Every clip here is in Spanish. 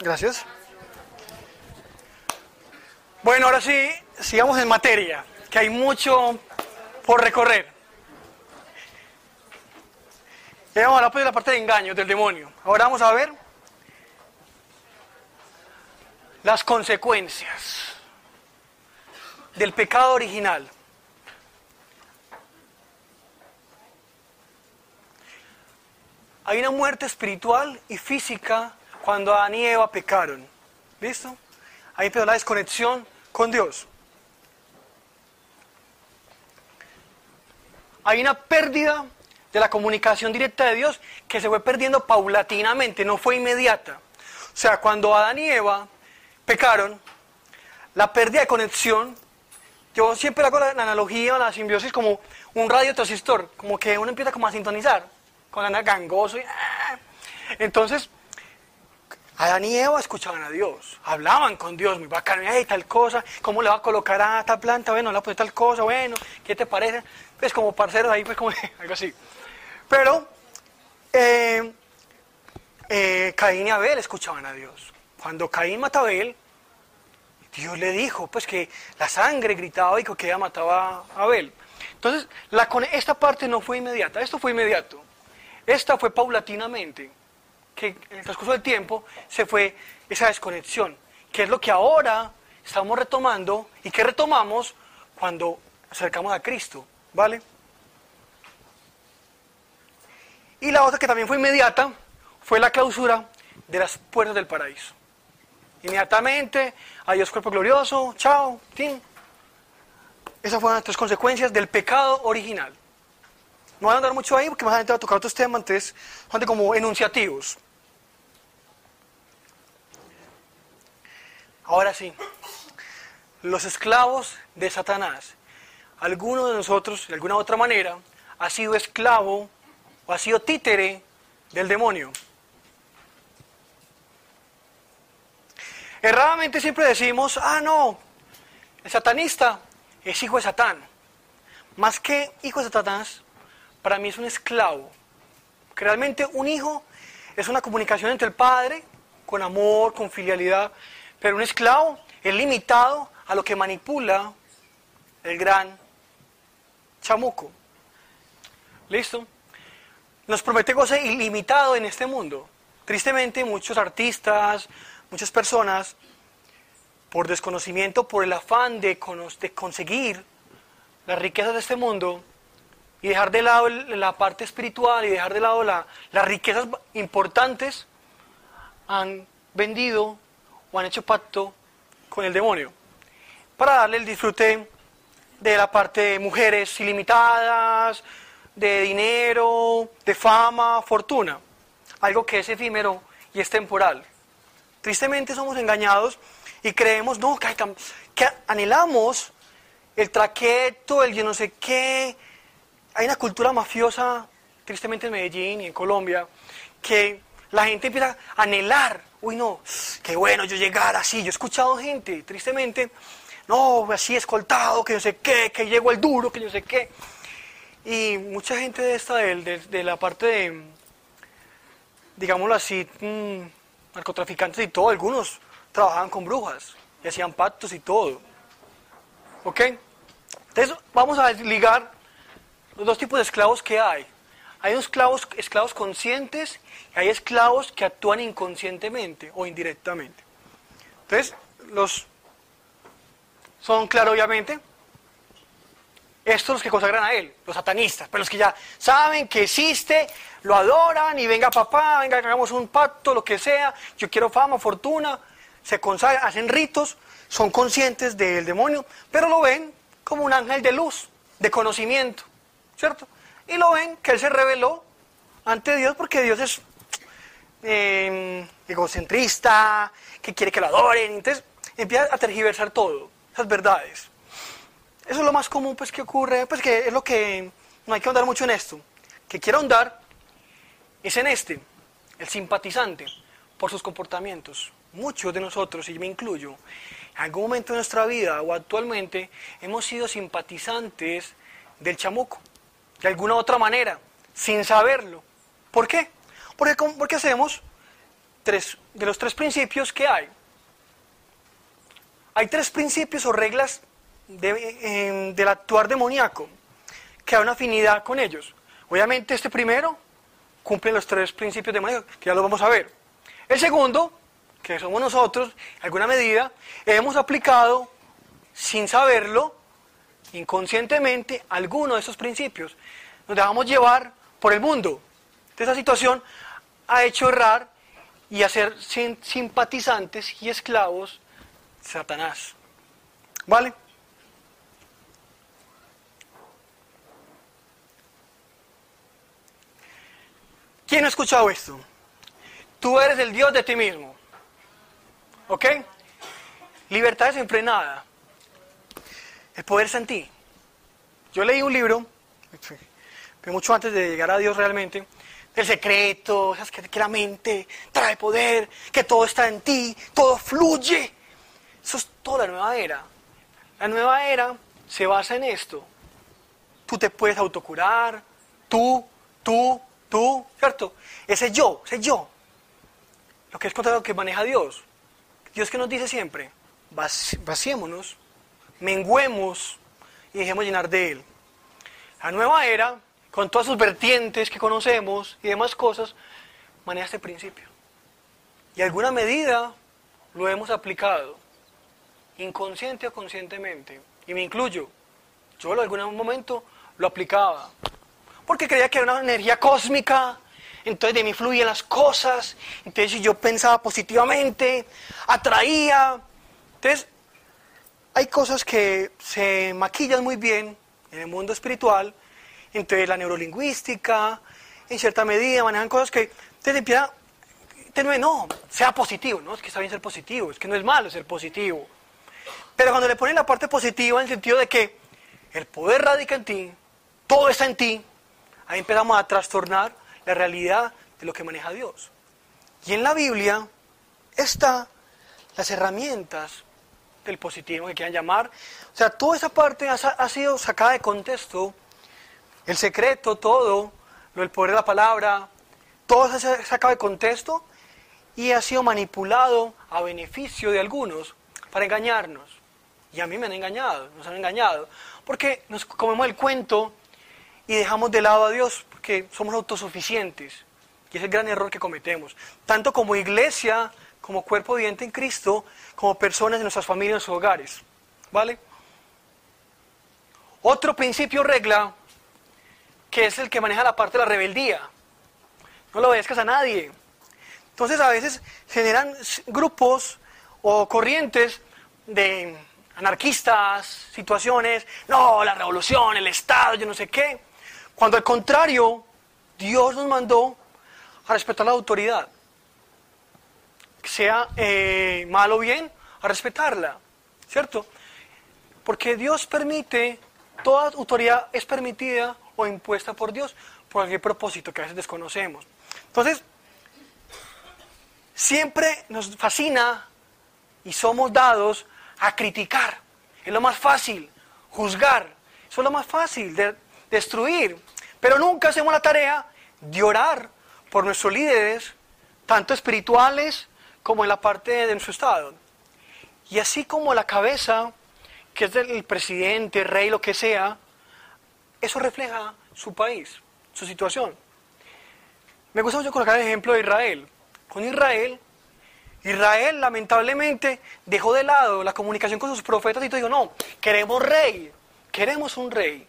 Gracias. Bueno, ahora sí, sigamos en materia, que hay mucho por recorrer. Ya vamos a hablar pues, la parte de engaño del demonio. Ahora vamos a ver las consecuencias del pecado original. Hay una muerte espiritual y física cuando Adán y Eva pecaron. ¿Listo? Ahí empezó la desconexión con Dios. Hay una pérdida de la comunicación directa de Dios que se fue perdiendo paulatinamente, no fue inmediata. O sea, cuando Adán y Eva pecaron, la pérdida de conexión, yo siempre hago la, analogía, la simbiosis como un radio transistor, como que uno empieza como a sintonizar con la gangoso y... ¡ah! Entonces, Adán y Eva escuchaban a Dios, hablaban con Dios, muy bacano, y tal cosa, ¿cómo le va a colocar a esta planta? Bueno, le va a poner tal cosa, bueno, ¿qué te parece? Pues como parceros ahí, pues como algo así. Pero eh, eh, Caín y Abel escuchaban a Dios. Cuando Caín mata a Abel, Dios le dijo, pues que la sangre gritaba y que ella mataba a Abel. Entonces, esta parte no fue inmediata, esto fue inmediato. Esta fue paulatinamente que en el transcurso del tiempo se fue esa desconexión, que es lo que ahora estamos retomando y que retomamos cuando acercamos a Cristo, ¿vale? Y la otra que también fue inmediata fue la clausura de las puertas del paraíso. Inmediatamente, adiós cuerpo glorioso, chao, fin. Esas fueron las tres consecuencias del pecado original. No voy a andar mucho ahí porque más adelante va a tocar otros temas, son como enunciativos. Ahora sí, los esclavos de Satanás. Alguno de nosotros, de alguna otra manera, ha sido esclavo o ha sido títere del demonio. Erradamente siempre decimos, ah, no, el satanista es hijo de Satán. Más que hijo de Satanás, para mí es un esclavo. Que realmente un hijo es una comunicación entre el padre, con amor, con filialidad, pero un esclavo es limitado a lo que manipula el gran chamuco. ¿Listo? Nos promete goce ilimitado en este mundo. Tristemente muchos artistas, muchas personas, por desconocimiento, por el afán de, conseguir las riquezas de este mundo y dejar de lado la parte espiritual y dejar de lado las riquezas importantes, han vendido o han hecho pacto con el demonio para darle el disfrute de la parte de mujeres ilimitadas, de dinero, de fama, fortuna, algo que es efímero y es temporal. Tristemente somos engañados y creemos, no, que, que anhelamos el traqueto, el yo no sé qué. Hay una cultura mafiosa, tristemente en Medellín y en Colombia, que la gente empieza a anhelar uy no, qué bueno yo llegar así. Yo he escuchado gente, tristemente, no, así escoltado, que yo sé qué, que llego el duro, que yo sé qué. Y mucha gente de esta, de, la parte de, digámoslo así, mm, narcotraficantes y todo, algunos trabajaban con brujas y hacían pactos y todo. ¿Ok? Entonces vamos a ligar los dos tipos de esclavos que hay. Hay esclavos, esclavos conscientes y hay esclavos que actúan inconscientemente o indirectamente. Entonces, los son claros obviamente. Estos los que consagran a él, los satanistas, pero los que ya saben que existe, lo adoran y venga papá, venga, hagamos un pacto, lo que sea, yo quiero fama, fortuna, se consagran, hacen ritos, son conscientes del demonio, pero lo ven como un ángel de luz, de conocimiento, ¿cierto? Y lo ven que él se reveló ante Dios porque Dios es eh, egocentrista, que quiere que lo adoren. Entonces empieza a tergiversar todo, esas verdades. Eso es lo más común pues que ocurre, pues que es lo que no hay que ahondar mucho en esto. Que quiero ahondar es en este, el simpatizante, por sus comportamientos. Muchos de nosotros, y me incluyo, en algún momento de nuestra vida o actualmente hemos sido simpatizantes del chamuco de alguna otra manera, sin saberlo. ¿Por qué? Porque, porque hacemos tres, de los tres principios que hay. Hay tres principios o reglas de, del actuar demoníaco que hay una afinidad con ellos. Obviamente este primero cumple los tres principios demoníacos, que ya lo vamos a ver. El segundo, que somos nosotros, en alguna medida, hemos aplicado sin saberlo, inconscientemente, alguno de esos principios. Nos dejamos llevar por el mundo. Esta situación ha hecho errar y hacer simpatizantes y esclavos Satanás. ¿Vale? ¿Quién ha escuchado esto? Tú eres el Dios de ti mismo. ¿Ok? Libertad desenfrenada. El poder está en ti. Yo leí un libro, mucho antes de llegar a Dios realmente, el secreto, que la mente trae poder, que todo está en ti, todo fluye. Eso es toda la nueva era. La nueva era se basa en esto. Tú te puedes autocurar, tú, tú, tú, ¿cierto? Ese yo, ese yo. Lo que es contra lo que maneja Dios. Dios que nos dice siempre, vaciémonos, menguemos y dejemos llenar de Él. La nueva era con todas sus vertientes que conocemos y demás cosas, maneja este principio. Y alguna medida lo hemos aplicado, inconsciente o conscientemente, y me incluyo. Yo en algún momento lo aplicaba, porque creía que era una energía cósmica, entonces de mí fluían las cosas, entonces si yo pensaba positivamente, atraía. Entonces, hay cosas que se maquillan muy bien en el mundo espiritual, entonces la neurolingüística, en cierta medida manejan cosas que te empieza, te no, sea positivo, no, es que está bien ser positivo, es que no es malo ser positivo. Pero cuando le ponen la parte positiva en el sentido de que el poder radica en ti, todo está en ti, ahí empezamos a trastornar la realidad de lo que maneja Dios. Y en la Biblia están las herramientas del positivo que quieran llamar. O sea, toda esa parte ha, ha sido sacada de contexto el secreto, todo, lo del poder de la palabra, todo se saca de contexto y ha sido manipulado a beneficio de algunos para engañarnos. Y a mí me han engañado, nos han engañado, porque nos comemos el cuento y dejamos de lado a Dios, porque somos autosuficientes. Y es el gran error que cometemos, tanto como iglesia, como cuerpo viviente en Cristo, como personas de nuestras familias, en hogares. ¿Vale? Otro principio regla que es el que maneja la parte de la rebeldía. No lo obedezcas a nadie. Entonces a veces generan grupos o corrientes de anarquistas, situaciones, no, la revolución, el Estado, yo no sé qué. Cuando al contrario, Dios nos mandó a respetar la autoridad. Sea eh, mal o bien, a respetarla, ¿cierto? Porque Dios permite, toda autoridad es permitida o impuesta por Dios por cualquier propósito que a veces desconocemos. Entonces, siempre nos fascina y somos dados a criticar. Es lo más fácil, juzgar. Eso es lo más fácil, de destruir. Pero nunca hacemos la tarea de orar por nuestros líderes, tanto espirituales como en la parte de nuestro Estado. Y así como la cabeza, que es el presidente, rey, lo que sea, eso refleja su país, su situación. Me gusta mucho colocar el ejemplo de Israel. Con Israel, Israel lamentablemente dejó de lado la comunicación con sus profetas y dijo, no, queremos rey, queremos un rey.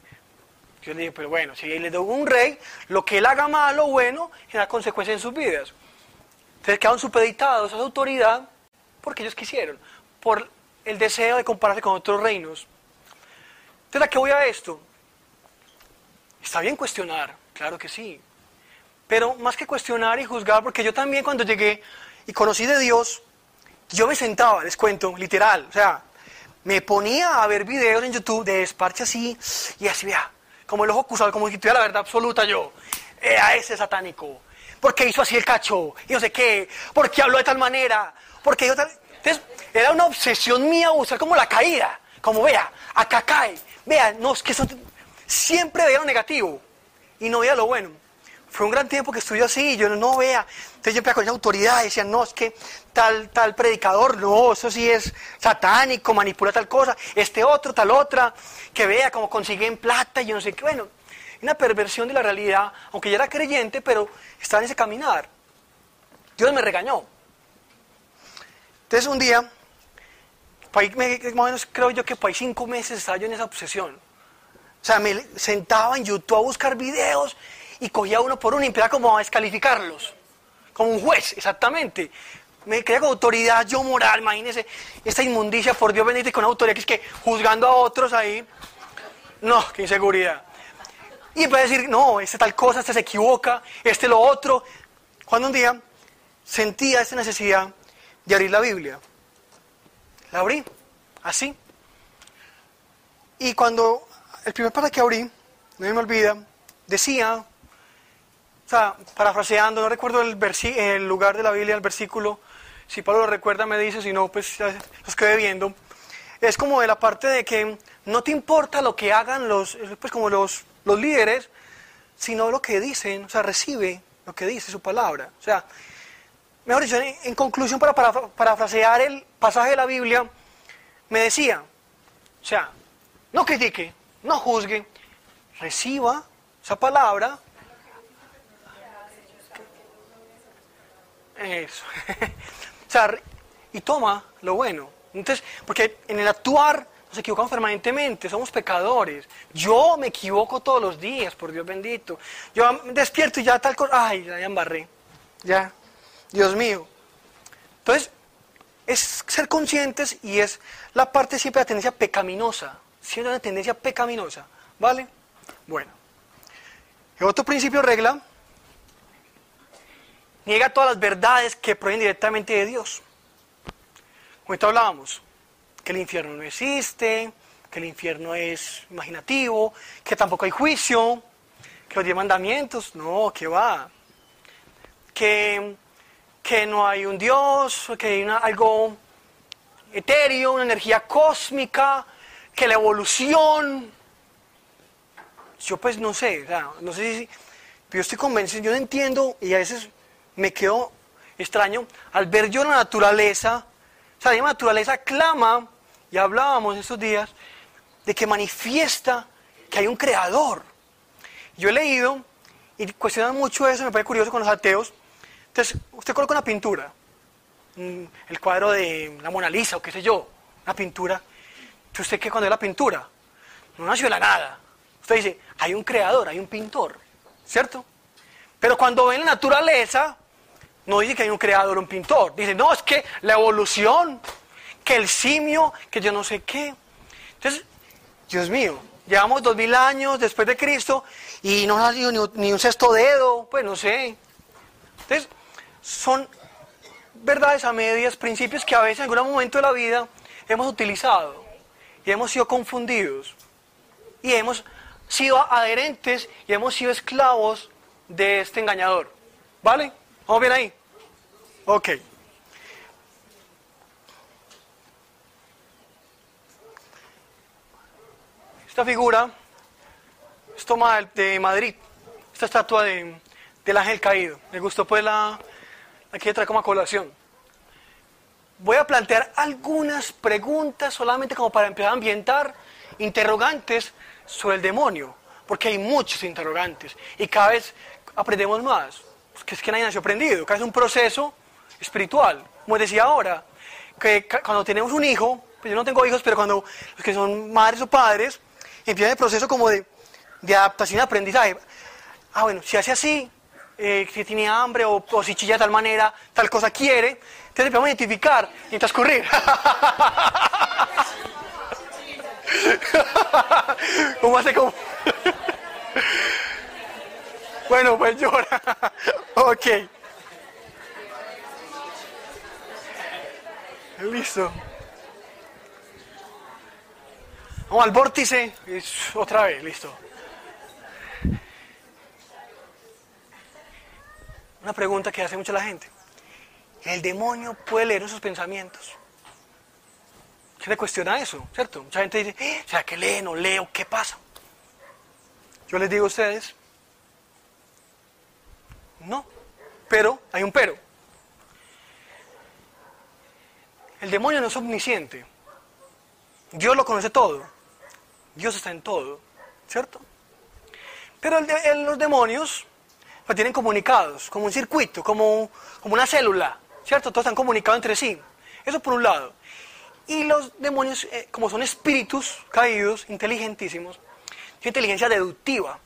Yo le dije, pero bueno, si le doy un rey, lo que él haga malo o bueno, genera consecuencias en sus vidas. Entonces quedaron supeditados a esa autoridad porque ellos quisieron, por el deseo de compararse con otros reinos. Entonces, ¿a qué voy a esto? Está bien cuestionar, claro que sí. Pero más que cuestionar y juzgar, porque yo también cuando llegué y conocí de Dios, yo me sentaba, les cuento, literal, o sea, me ponía a ver videos en YouTube de desparche así, y así, vea, como el ojo acusado, como si tuviera la verdad absoluta yo, a ese satánico, porque hizo así el cacho, y no sé qué, porque habló de tal manera, porque yo tal... Entonces, era una obsesión mía buscar como la caída, como vea, acá cae, vea, no, es que eso siempre veía lo negativo y no veía lo bueno. fue un gran tiempo que estudió así, y yo no vea. Entonces yo empecé con esa autoridad, decían, no, es que tal, tal predicador, no, eso sí es satánico, manipula tal cosa, este otro, tal otra, que vea cómo consiguen plata, y yo no sé qué, bueno, una perversión de la realidad, aunque ya era creyente, pero estaba en ese caminar. Dios me regañó. Entonces un día, más o menos creo yo que por ahí cinco meses estaba yo en esa obsesión. O sea, me sentaba en YouTube a buscar videos y cogía uno por uno y empezaba como a descalificarlos. Como un juez, exactamente. Me creía con autoridad yo moral, imagínese, esta inmundicia por Dios bendito con autoridad que es que juzgando a otros ahí. No, qué inseguridad. Y empecé a decir, no, este tal cosa, este se equivoca, este lo otro. Cuando un día sentía esta necesidad de abrir la Biblia. La abrí, así. Y cuando el primer para que abrí, no me olvida, decía, o sea, parafraseando, no recuerdo el, el lugar de la Biblia, el versículo, si Pablo lo recuerda me dice, si no, pues los quedé viendo. Es como de la parte de que no te importa lo que hagan los, pues como los, los líderes, sino lo que dicen, o sea, recibe lo que dice su palabra. O sea, mejor dicho, en, conclusión, para, para parafrasear el pasaje de la Biblia, me decía, o sea, no critique, no juzgue, reciba esa palabra Eso. o sea, y toma lo bueno. Entonces, porque en el actuar nos equivocamos permanentemente, somos pecadores. Yo me equivoco todos los días, por Dios bendito. Yo despierto y ya tal cosa, ay, ya embarré. Ya, Dios mío. Entonces, es ser conscientes y es la parte siempre de la tendencia pecaminosa. Siempre una tendencia pecaminosa. ¿Vale? Bueno. Y otro principio regla niega todas las verdades que provienen directamente de Dios. Como hablábamos, que el infierno no existe, que el infierno es imaginativo, que tampoco hay juicio, que los diez mandamientos, no, que va. Que, que no hay un Dios, que hay algo etéreo, una energía cósmica, que la evolución. Yo pues no sé, no sé si, yo estoy convencido, yo no entiendo y a veces me quedó extraño al ver yo la naturaleza, o sea, la naturaleza clama, y hablábamos estos días, de que manifiesta que hay un creador. Yo he leído y cuestionan mucho eso, me parece curioso con los ateos. Entonces, usted coloca una pintura, el cuadro de la Mona Lisa o qué sé yo, una pintura. ¿Usted qué cuando ve la pintura? No nació de la nada. Usted dice, hay un creador, hay un pintor, ¿cierto? Pero cuando ve la naturaleza, no dice que hay un creador, un pintor. Dice, no, es que la evolución, que el simio, que yo no sé qué. Entonces, Dios mío, llevamos dos mil años después de Cristo y no ha salido ni, un sexto dedo, pues no sé. Entonces, son verdades a medias, principios que a veces en algún momento de la vida hemos utilizado y hemos sido confundidos y hemos sido adherentes y hemos sido esclavos de este engañador. ¿Vale? ¿Vamos bien ahí? Ok. Esta figura es tomada de Madrid, esta estatua de, del ángel caído. Me gustó pues la, aquí trae como colación. Voy a plantear algunas preguntas solamente como para empezar a ambientar interrogantes sobre el demonio, porque hay muchos interrogantes y cada vez aprendemos más, que es que nadie nació aprendido, cada vez es un proceso espiritual. Como decía ahora, que cuando tenemos un hijo, pues yo no tengo hijos, pero cuando los que son madres o padres, empiezan el proceso como de, de adaptación y aprendizaje. Ah, bueno, si hace así, eh, si tiene hambre o, si chilla de tal manera, tal cosa quiere, entonces empezamos a identificar y transcurrir. ¿Cómo hace como? bueno, pues llora. ok. Listo. Vamos al vórtice. Otra vez, listo. Una pregunta que hace mucho la gente. ¿El demonio puede leer esos pensamientos? ¿Se le cuestiona eso? ¿Cierto? Mucha gente dice, eh, ¿será que lee, no leo? ¿Qué pasa? Yo les digo a ustedes No, pero hay un pero. El demonio no es omnisciente. Dios lo conoce todo. Dios está en todo, ¿cierto? Pero los demonios lo tienen comunicados, como un circuito, como, una célula, ¿cierto? Todos están comunicados entre sí. Eso por un lado. Y los demonios, eh, como son espíritus caídos, inteligentísimos, tienen inteligencia deductiva.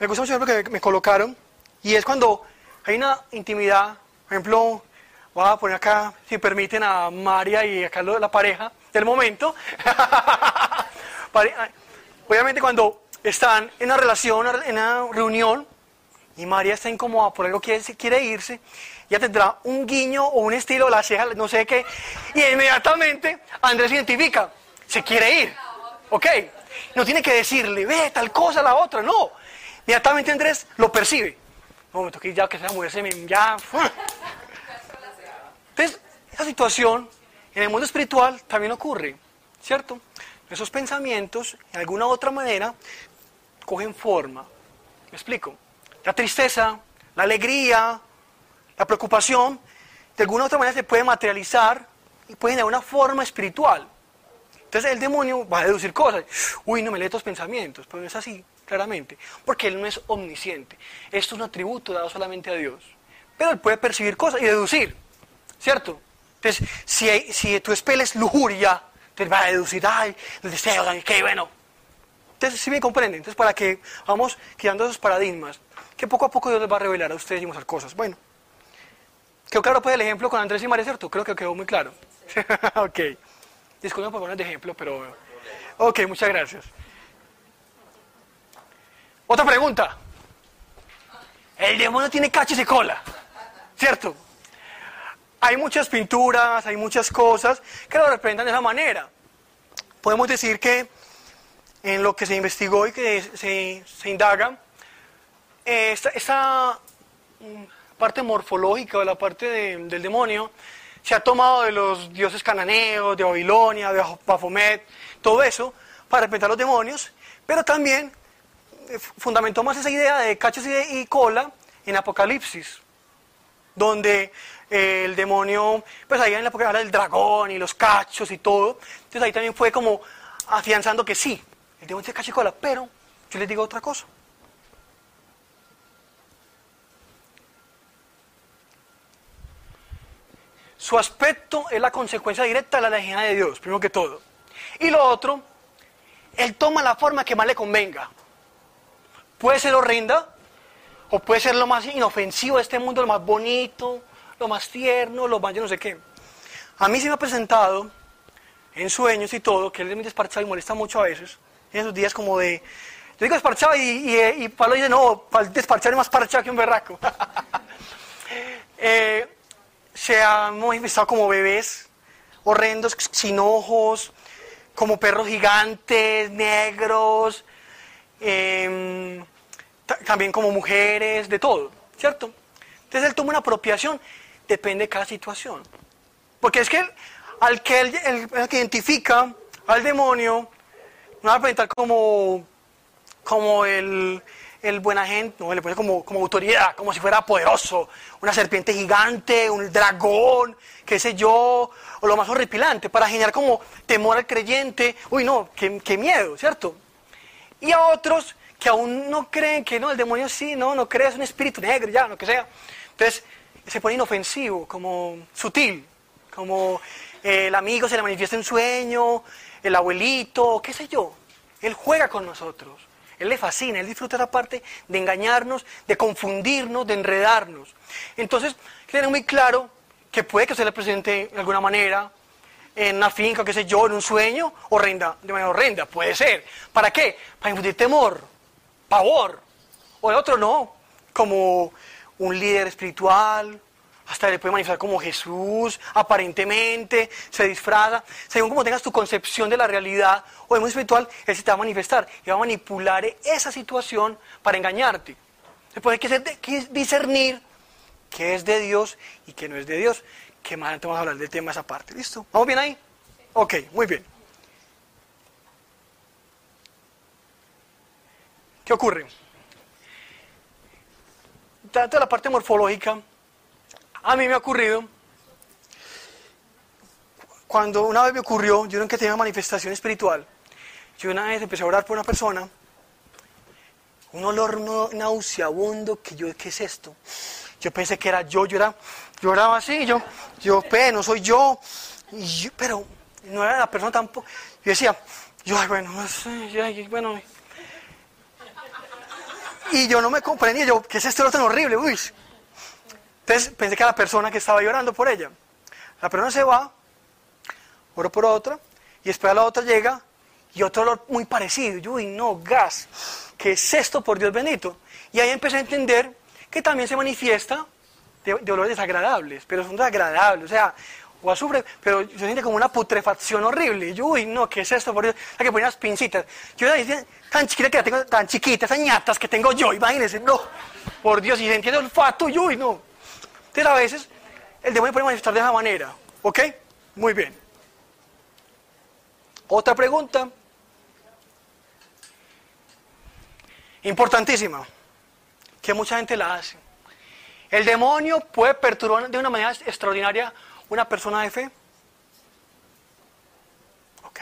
Me gusta mucho ejemplo que me colocaron, y es cuando hay una intimidad, por ejemplo, voy a poner acá, si permiten, a María y a Carlos, la pareja del momento. Obviamente cuando están en una relación, en una reunión, y María está incómoda por algo que quiere irse, ya tendrá un guiño o un estilo, la ceja, no sé qué, y inmediatamente Andrés identifica, se quiere ir, ¿ok? No tiene que decirle, ve tal cosa, la otra, no. Inmediatamente Andrés lo percibe. No, me toqué ya que esa mujer se me... ya... Entonces, esa situación en el mundo espiritual también ocurre, ¿cierto? Esos pensamientos, de alguna u otra manera, cogen forma. ¿Me explico? La tristeza, la alegría, la preocupación, de alguna u otra manera se puede materializar y puede tener una forma espiritual. Entonces el demonio va a deducir cosas. Uy, no me lee estos pensamientos, pero no es así, claramente. Porque él no es omnisciente. Esto es un atributo dado solamente a Dios. Pero él puede percibir cosas y deducir, ¿cierto? Entonces, si, si tu es lujuria, te va a deducir, ay, el deseo, qué bueno. Entonces, si me comprenden, entonces para que vamos creando esos paradigmas, que poco a poco Dios les va a revelar a ustedes y mostrar cosas. Bueno, quedó claro pues el ejemplo con Andrés y María, ¿cierto? Creo que quedó muy claro. ok. Disculpen por poner de ejemplo, pero... Ok, muchas gracias. Otra pregunta. El demonio tiene cachos y cola, ¿cierto? Hay muchas pinturas, hay muchas cosas que lo representan de esa manera. Podemos decir que en lo que se investigó y que se, indaga, esta, mm, parte morfológica o la parte del demonio se ha tomado de los dioses cananeos, de Babilonia, de Baphomet, todo eso, para representar los demonios, pero también eh, fundamentó más esa idea de cachos y cola en Apocalipsis, donde el demonio, pues ahí en la época del dragón y los cachos y todo. Entonces ahí también fue como afianzando que sí, el demonio tiene cacho y cola, pero yo les digo otra cosa. Su aspecto es la consecuencia directa de la legión de Dios, primero que todo. Y lo otro, él toma la forma que más le convenga. Puede ser horrenda, o puede ser lo más inofensivo de este mundo, lo más bonito, lo más tierno, lo más yo no sé qué. A mí se me ha presentado en sueños y todo, que él es muy desparchado y molesta mucho a veces, en esos días como de... Yo digo desparchado y, y, Pablo dice, no, desparchado es más parchado que un berraco. eh, se han manifestado como bebés horrendos, sin ojos, como perros gigantes, negros, em, también como mujeres, de todo, ¿cierto? Entonces él toma una apropiación depende de cada situación. Porque es que al que él, identifica al demonio, no va a presentar como, como el, el buen agente, no, le pone como, como autoridad, como si fuera poderoso, una serpiente gigante, un dragón, qué sé yo, o lo más horripilante, para generar como temor al creyente, uy no, qué, qué miedo, ¿cierto? Y a otros que aún no creen que no, el demonio sí, no, no cree, es un espíritu negro, ya, lo que sea. Entonces, se pone inofensivo, como sutil, como eh, el amigo se le manifiesta en sueño, el abuelito, qué sé yo. Él juega con nosotros. Él le fascina, él disfruta esa parte de engañarnos, de confundirnos, de enredarnos. Entonces, tiene muy claro que puede que se le presente de alguna manera en una finca, qué sé yo, en un sueño, horrenda, de manera horrenda, puede ser. ¿Para qué? Para infundir temor, pavor. O el otro no, como un líder espiritual, hasta le puede manifestar como Jesús, aparentemente, se disfraza. Según como tengas tu concepción de la realidad o de mundo espiritual, Él se te va a manifestar y va a manipular esa situación para engañarte. Después hay que discernir qué es de Dios y qué no es de Dios. Que más adelante vamos a hablar del tema esa parte. ¿Listo? ¿Vamos bien ahí? Ok, muy bien. ¿Qué ocurre? tanto la parte morfológica, a mí me ha ocurrido, cuando una vez me ocurrió, yo nunca tenía una manifestación espiritual, yo una vez empecé a orar por una persona, un olor nauseabundo, que yo, ¿qué es esto? Yo pensé que era yo, yo era, yo oraba así, yo, yo, pe, no soy yo, pero no era la persona tampoco. Yo decía, yo, ay, bueno, no sé, yo, bueno. Y yo no me comprendía, yo, ¿qué es esto tan horrible? Uy. Entonces pensé que era la persona que estaba llorando por ella. La persona se va, oro por otra, y después la otra llega, y otro olor muy parecido. Yo, uy, no, gas. ¿Qué es esto, por Dios bendito? Y ahí empecé a entender que también se manifiesta de, olores desagradables, pero son desagradables, o sea, o azufre, pero se siente como una putrefacción horrible. Y yo, uy, no, ¿qué es esto? Por Dios? La que ponía las pincitas. Yo decía, tan chiquita que la tengo, tan chiquita, esas ñatas que tengo yo, imagínense, no, por Dios, y se entiende el olfato, yo, uy, no. Entonces a veces el demonio puede manifestar de esa manera, ¿ok? Muy bien. Otra pregunta. Importantísima, que mucha gente la hace. ¿El demonio puede perturbar de una manera extraordinaria una persona de fe? Ok.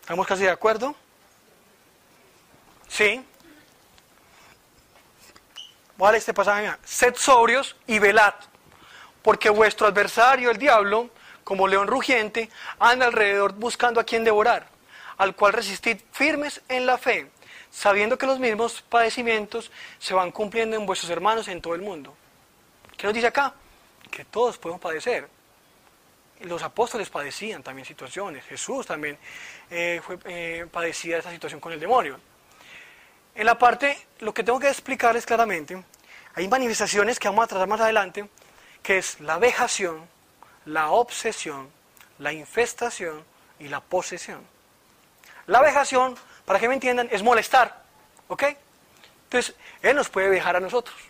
¿Estamos casi de acuerdo? Sí. A este pasaje. Sed sobrios y velad, porque vuestro adversario, el diablo, como león rugiente, anda alrededor buscando a quien devorar al cual resistid firmes en la fe, sabiendo que los mismos padecimientos se van cumpliendo en vuestros hermanos en todo el mundo. ¿Qué nos dice acá? Que todos podemos padecer. Los apóstoles padecían también situaciones, Jesús también eh, fue, eh, padecía esa situación con el demonio. En la parte, lo que tengo que explicarles claramente, hay manifestaciones que vamos a tratar más adelante, que es la vejación, la obsesión, la infestación y la posesión. La vejación, para que me entiendan, es molestar. ¿Ok? Entonces, Él nos puede vejar a nosotros.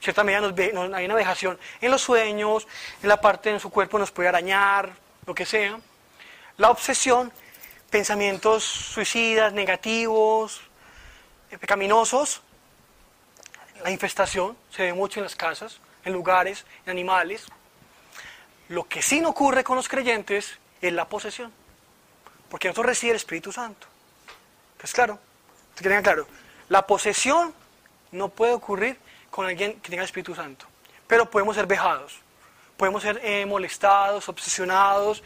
Cierta medida nos hay una vejación en los sueños, en la parte de su cuerpo nos puede arañar, lo que sea. La obsesión, pensamientos suicidas, negativos, eh, pecaminosos. La infestación se ve mucho en las casas, en lugares, en animales. Lo que sí no ocurre con los creyentes es la posesión. Porque nosotros recibe el Espíritu Santo. Pues claro, que tengan claro, la posesión no puede ocurrir con alguien que tenga Espíritu Santo. Pero podemos ser vejados, podemos ser eh, molestados, obsesionados,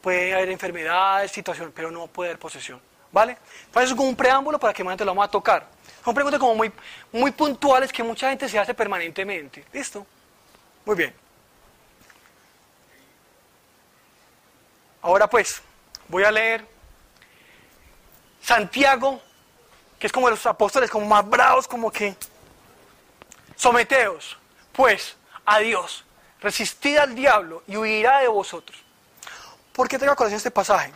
puede haber enfermedades, situaciones, pero no puede haber posesión. ¿Vale? Entonces eso es como un preámbulo para que más lo vamos a tocar. Son preguntas como muy, muy puntuales que mucha gente se hace permanentemente. ¿Listo? Muy bien. Ahora pues, voy a leer Santiago, que es como los apóstoles, como más bravos, como que someteos, pues, a Dios, resistid al diablo y huirá de vosotros. ¿Por qué tengo a colación este pasaje?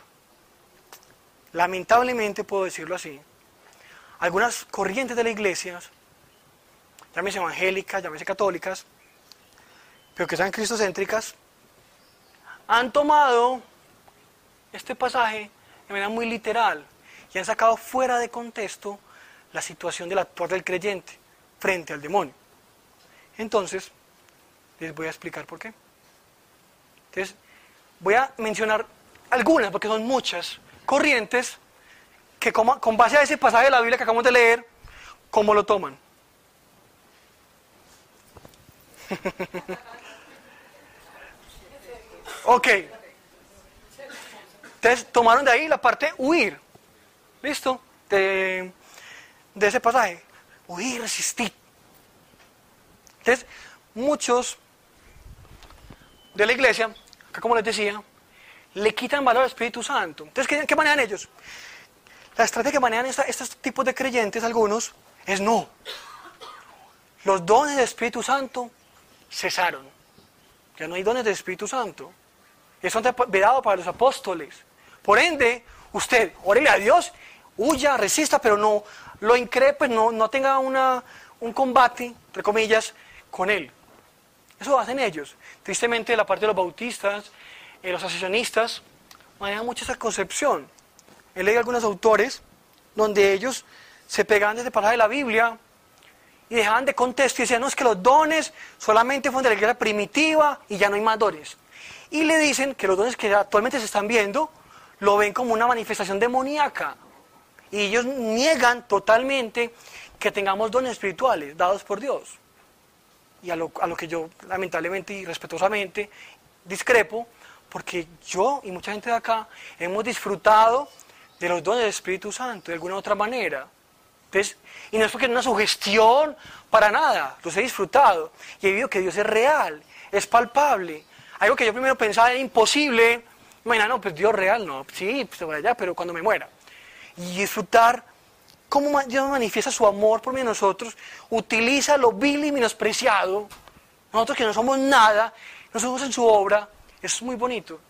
Lamentablemente puedo decirlo así. Algunas corrientes de la iglesia, llámese evangélicas, llámese católicas, pero que sean cristocéntricas, han tomado este pasaje de manera muy literal y han sacado fuera de contexto la situación del actuar del creyente frente al demonio. Entonces, les voy a explicar por qué. Entonces, voy a mencionar algunas, porque son muchas, corrientes que con base a ese pasaje de la Biblia que acabamos de leer, ¿cómo lo toman? ok. Entonces tomaron de ahí la parte huir. ¿Listo? De, ese pasaje. Huir, resistir. Entonces, muchos de la iglesia, acá como les decía, le quitan valor al Espíritu Santo. Entonces, ¿qué, qué manejan ellos? La estrategia que manejan estos tipos de creyentes, algunos, es no. Los dones del Espíritu Santo cesaron. Ya no hay dones del Espíritu Santo. Eso han vedado para los apóstoles. Por ende, usted órele a Dios, huya, resista, pero no lo increpe, no, no tenga una, un combate, entre comillas, con Él. Eso hacen ellos. Tristemente, la parte de los bautistas, eh, los asociacionistas, manejan mucho esa concepción. He leído algunos autores donde ellos se pegaban desde pasaje de la Biblia y dejaban de contexto y decían, no, es que los dones solamente fueron de la iglesia primitiva y ya no hay más dones. Y le dicen que los dones que actualmente se están viendo lo ven como una manifestación demoníaca. Y ellos niegan totalmente que tengamos dones espirituales dados por Dios. A lo, que yo lamentablemente y respetuosamente discrepo, porque yo y mucha gente de acá hemos disfrutado de los dones del Espíritu Santo de alguna otra manera. Entonces, y no es porque es una sugestión para nada, los he disfrutado y he visto que Dios es real, es palpable. Algo que yo primero pensaba era imposible, imagina, no, pues Dios real, no, sí, pues allá, pero cuando me muera. Y disfrutar cómo Dios manifiesta su amor por mí nosotros, utiliza lo vil y menospreciado, nosotros que no somos nada, nosotros en su obra, es muy bonito.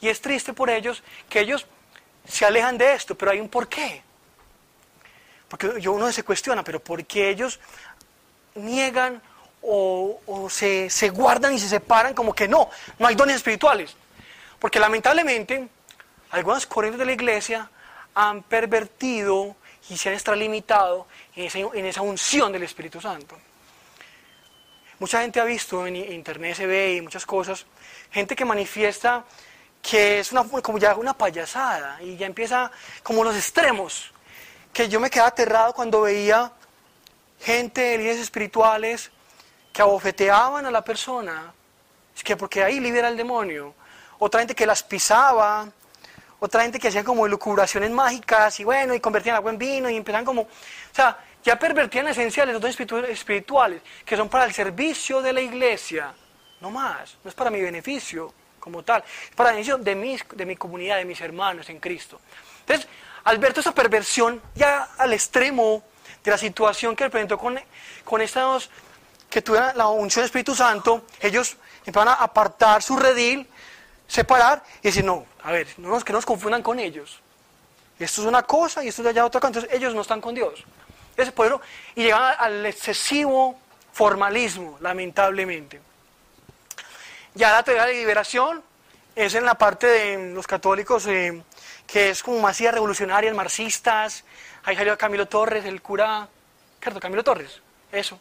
Y es triste por ellos que ellos se alejan de esto, pero hay un porqué. Porque yo uno se cuestiona, pero ¿por qué ellos niegan o, se, se, guardan y se separan como que no, no hay dones espirituales? Porque lamentablemente algunas corrientes de la iglesia han pervertido y se han extralimitado en esa, en unción del Espíritu Santo. Mucha gente ha visto en internet, se ve y muchas cosas, gente que manifiesta que es una, como ya una payasada y ya empieza como los extremos, que yo me quedaba aterrado cuando veía gente de líderes espirituales que abofeteaban a la persona, es que porque ahí libera el demonio, otra gente que las pisaba, otra gente que hacía como lucubraciones mágicas y bueno, y convertían agua en vino y empezaban como, o sea, ya pervertían esenciales los dones espirituales, que son para el servicio de la iglesia, no más, no es para mi beneficio como tal, es para el beneficio de mi, de mi comunidad, de mis hermanos en Cristo. Entonces, al ver toda esa perversión ya al extremo de la situación que presentó con, con estos que tuvieron la unción del Espíritu Santo, ellos empezaron a apartar su redil, separar y decir, no, a ver, no nos, que nos confundan con ellos. Esto es una cosa y esto es allá otra cosa, entonces ellos no están con Dios. Ese poder, y llegan al excesivo formalismo, lamentablemente. Ya la teoría de liberación es en la parte de los católicos eh, que es como más revolucionarias, marxistas. Ahí salió Camilo Torres, el cura. Camilo Torres, eso.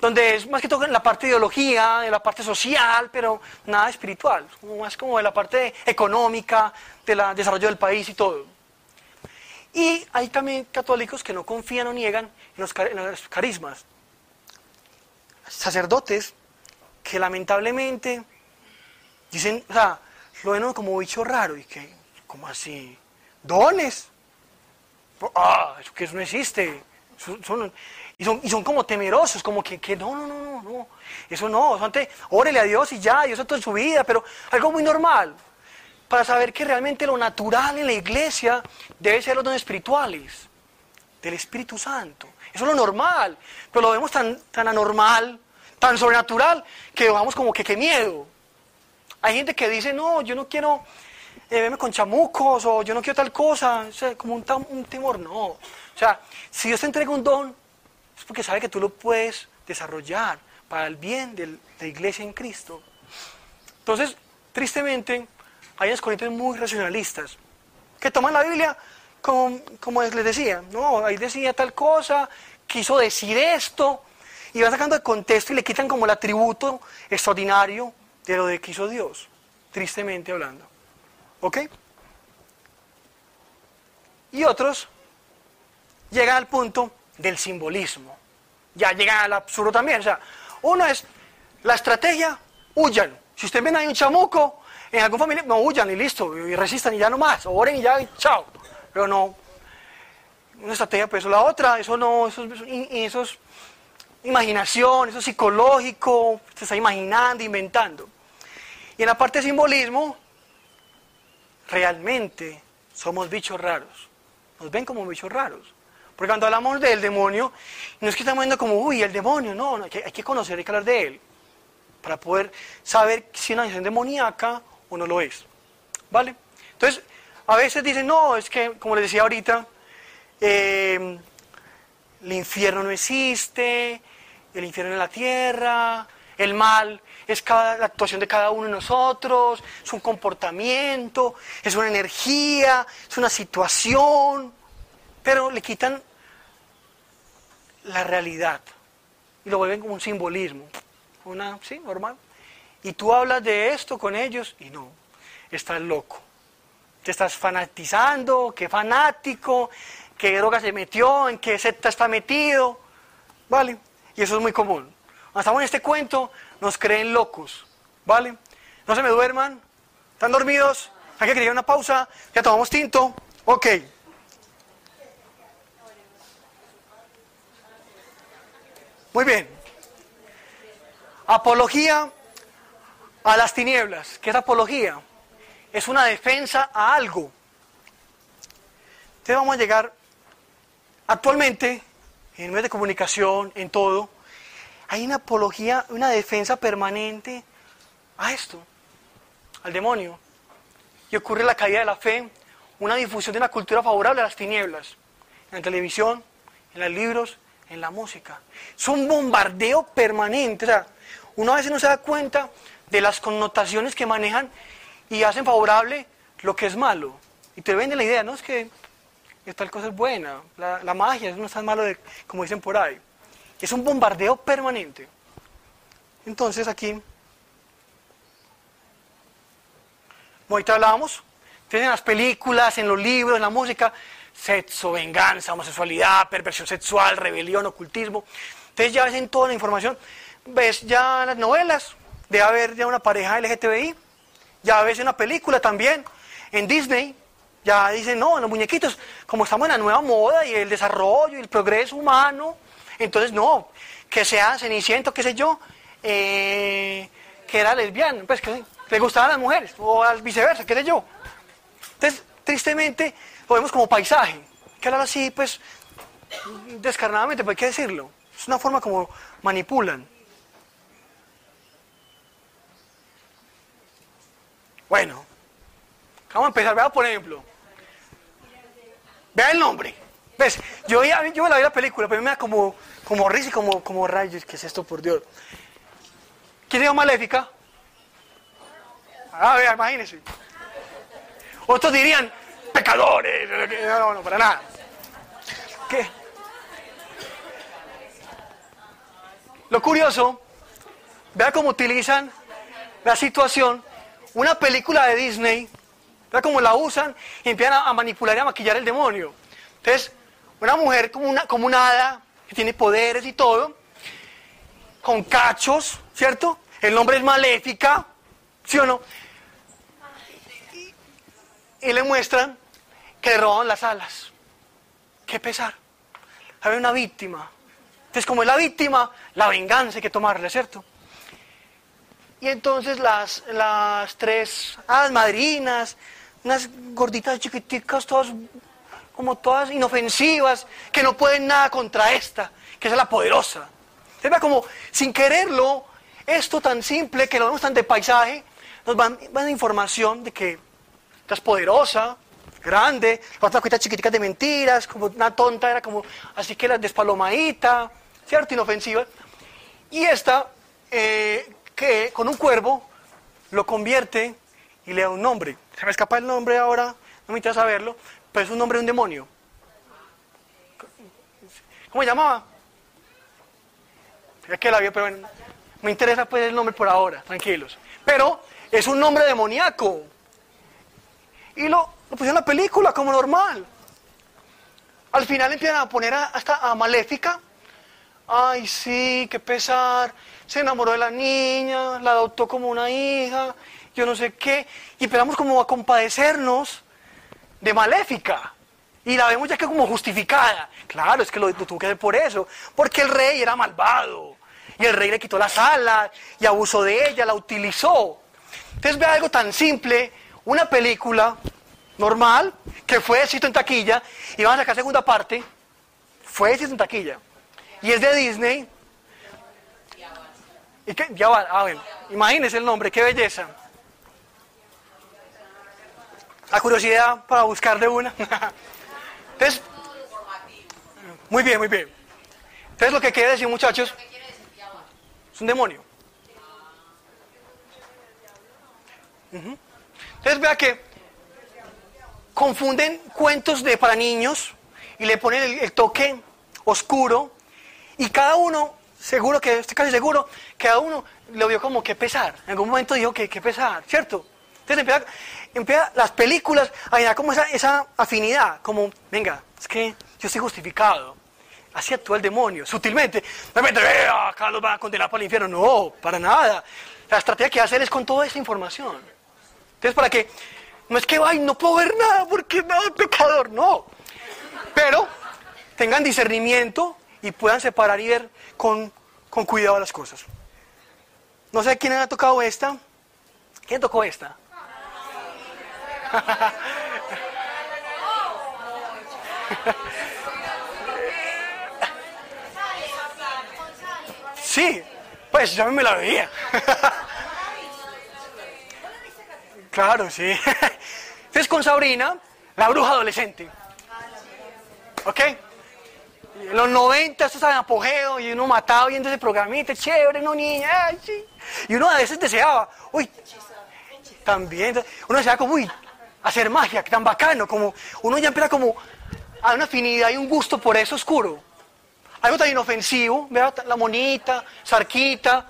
Donde es más que todo en la parte de ideología, en la parte social, pero nada espiritual, más como de la parte económica, del desarrollo del país y todo. Y hay también católicos que no confían o niegan en los, en carismas. Sacerdotes que lamentablemente dicen, o sea, lo ven como bicho raro y que, ¿cómo así? ¿Dones? Ah, eso que eso no existe. Y, son, como temerosos, como que, que no, no, no, no, eso no, antes, órele a Dios y ya, Dios todo en su vida, pero algo muy normal, para saber que realmente lo natural en la iglesia debe ser los dones espirituales, del Espíritu Santo. Eso es lo normal, pero lo vemos tan, tan anormal tan sobrenatural que vamos como que qué miedo. Hay gente que dice, no, yo no quiero eh, verme con chamucos o yo no quiero tal cosa, como un temor, no. O sea, si Dios te entrega un don, es porque sabe que tú lo puedes desarrollar para el bien de la iglesia en Cristo. Entonces, tristemente, hay unas corrientes muy racionalistas que toman la Biblia como, como les decía, no, ahí decía tal cosa, quiso decir esto, y van sacando el contexto y le quitan como el atributo extraordinario de lo de que hizo Dios, tristemente hablando. ¿Ok? Y otros llegan al punto del simbolismo. Ya llegan al absurdo también. O sea, uno es la estrategia, huyan. Si ustedes ven ahí un chamuco, en algún familia, no huyan y listo, y resistan y ya no más, oren y ya, chao. Pero no, una estrategia, pues eso, la otra, eso no, eso, eso es imaginación, eso es psicológico, se está imaginando, inventando. Y en la parte de simbolismo, realmente somos bichos raros. Nos ven como bichos raros. Porque cuando hablamos del demonio, no es que estamos viendo como, uy, el demonio, no, hay, que, conocer, hay que hablar de él. Para poder saber si una es demoníaca o no lo es. ¿Vale? Entonces, a veces dicen, no, es que, como les decía ahorita, eh, el infierno no existe, el infierno en la tierra, el mal es cada, la actuación de cada uno de nosotros, es un comportamiento, es una energía, es una situación, pero le quitan la realidad y lo vuelven como un simbolismo, una, sí, normal. Y tú hablas de esto con ellos y no, estás loco. Te estás fanatizando, qué fanático, qué droga se metió, en qué secta está metido, ¿vale? Y eso es muy común. Cuando estamos en este cuento, nos creen locos, ¿vale? No se me duerman, ¿están dormidos? Hay que crear una pausa, ya tomamos tinto, ok. Muy bien. Apología a las tinieblas. ¿Qué es apología? Es una defensa a algo. Entonces vamos a llegar actualmente en medios de comunicación, en todo, hay una apología, una defensa permanente a esto, al demonio. Y ocurre la caída de la fe, una difusión de una cultura favorable a las tinieblas, en la televisión, en los libros, en la música. Es un bombardeo permanente. O sea, uno a no se da cuenta de las connotaciones que manejan y hacen favorable lo que es malo. Y te venden la idea, no es que tal cosa es buena, la, magia no es tan malo de, como dicen por ahí. Es un bombardeo permanente. Entonces aquí, ahorita hablábamos, tienen las películas, en los libros, en la música, sexo, venganza, homosexualidad, perversión sexual, rebelión, ocultismo. Entonces ya ves en toda la información, ves ya las novelas, debe haber ya una pareja LGTBI, ya ves una película también, en Disney, ya dicen, no, los muñequitos, como estamos en la nueva moda y el desarrollo y el progreso humano, entonces no, que sea ceniciento, qué sé yo, eh, que era lesbiano, pues que le gustaban las mujeres, o al viceversa, qué sé yo. Entonces, tristemente, lo vemos como paisaje, que hablar así, pues, descarnadamente, pues hay que decirlo. Es una forma como manipulan. Bueno, vamos a empezar. Vea, por ejemplo, vea el nombre. ¿Ves? Yo, yo la vi la película, pero me da como, como risa y como, como rayos. ¿Qué es esto, por Dios? ¿Quién dijo Maléfica? Ah, vea, imagínense. Otros dirían, pecadores. No, no, para nada. ¿Qué? Lo curioso, vea cómo utilizan la situación, una película de Disney, vea cómo la usan y empiezan a, manipular y a maquillar el demonio. Entonces, una mujer como una, como una hada, que tiene poderes y todo, con cachos, ¿cierto? El nombre es maléfica, ¿sí o no? y le muestran que le roban las alas. Qué pesar. Hay una víctima. Entonces, como es la víctima, la venganza hay que tomarle, ¿cierto? Y entonces las, las tres hadas madrinas, unas gorditas chiquiticas, todas como todas inofensivas, que no pueden nada contra esta, que es la poderosa. Se ve como, sin quererlo, esto tan simple, que lo vemos tan de paisaje, nos van, van información de que esta poderosa, grande, la otra cuita chiquitica de mentiras, como una tonta, era como así que la despalomadita, ¿cierto? Inofensiva. Y esta, eh, que con un cuervo lo convierte y le da un nombre. Se me escapa el nombre ahora, no me interesa saberlo, pero es un nombre de un demonio. ¿Cómo se llamaba? Es que la vi, pero bueno, me interesa pues el nombre por ahora, tranquilos. Pero es un nombre demoníaco. Y lo, pusieron en la película como normal. Al final empiezan a poner hasta a Maléfica. Ay, sí, qué pesar. Se enamoró de la niña, la adoptó como una hija, yo no sé qué. Y empezamos como a compadecernos de Maléfica. Y la vemos ya que como justificada. Claro, es que lo, tuvo que hacer por eso. Porque el rey era malvado. Y el rey le quitó las alas y abusó de ella, la utilizó. Entonces ve algo tan simple una película normal, que fue éxito en taquilla, y van a sacar segunda parte, fue éxito en taquilla. Y es de Disney. ¿Y qué? Ya va, a ver, imagínense el nombre, qué belleza. La curiosidad para buscar de una. Entonces, muy bien, muy bien. Entonces lo que quiere decir muchachos, es un demonio. Entonces vea que confunden cuentos de para niños y le ponen el, toque oscuro Y cada uno, seguro que, estoy casi seguro, cada uno lo vio como que pesar. En algún momento dijo que, que pesar, ¿cierto? Entonces empieza, empieza las películas a generar como esa, esa afinidad, como, venga, es que yo estoy justificado. Así actúa el demonio, sutilmente. De repente, "Eh, acá los va a condenar para el infierno. No, para nada. La estrategia que hace él es con toda esa información. Entonces, para que, no es que, ay, no puedo ver nada porque me da pecador, no. Pero tengan discernimiento y puedan separar y ver con, con cuidado las cosas. No sé quién ha tocado esta. ¿Quién tocó esta? Sí, pues yo me la veía. Claro, sí. Entonces con Sabrina, la bruja adolescente. ¿Ok? En los 90 esto estaba en apogeo y uno mataba viendo ese programita, chévere, no niña, sí. Y uno a veces deseaba, uy, también, uno deseaba como, uy, hacer magia, tan bacano, como uno ya empieza como a una afinidad y un gusto por eso oscuro. Algo tan inofensivo, vea la monita, Sarquita.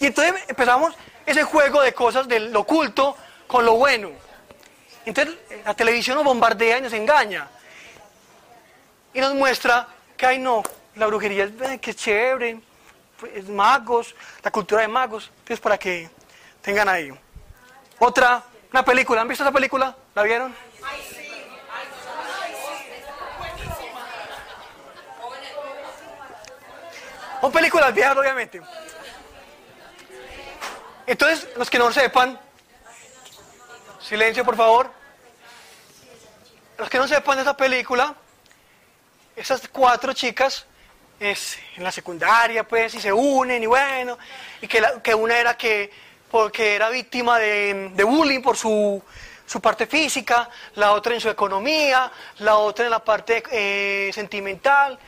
Y entonces empezamos ese juego de cosas del oculto con lo bueno. Entonces la televisión nos bombardea y nos engaña. Y nos muestra que, ay no, la brujería es eh, que chévere, es magos, la cultura de magos. Entonces para que tengan ahí. Otra, una película, ¿han visto esa película? ¿La vieron? Son películas viejas, obviamente. Entonces, los que no sepan, silencio por favor. Los que no sepan de esa película, esas cuatro chicas es, en la secundaria, pues, y se unen, y bueno, y que, la- que una era que, porque era víctima de, de bullying por su, su parte física, la otra en su economía, la otra en la parte eh, sentimental.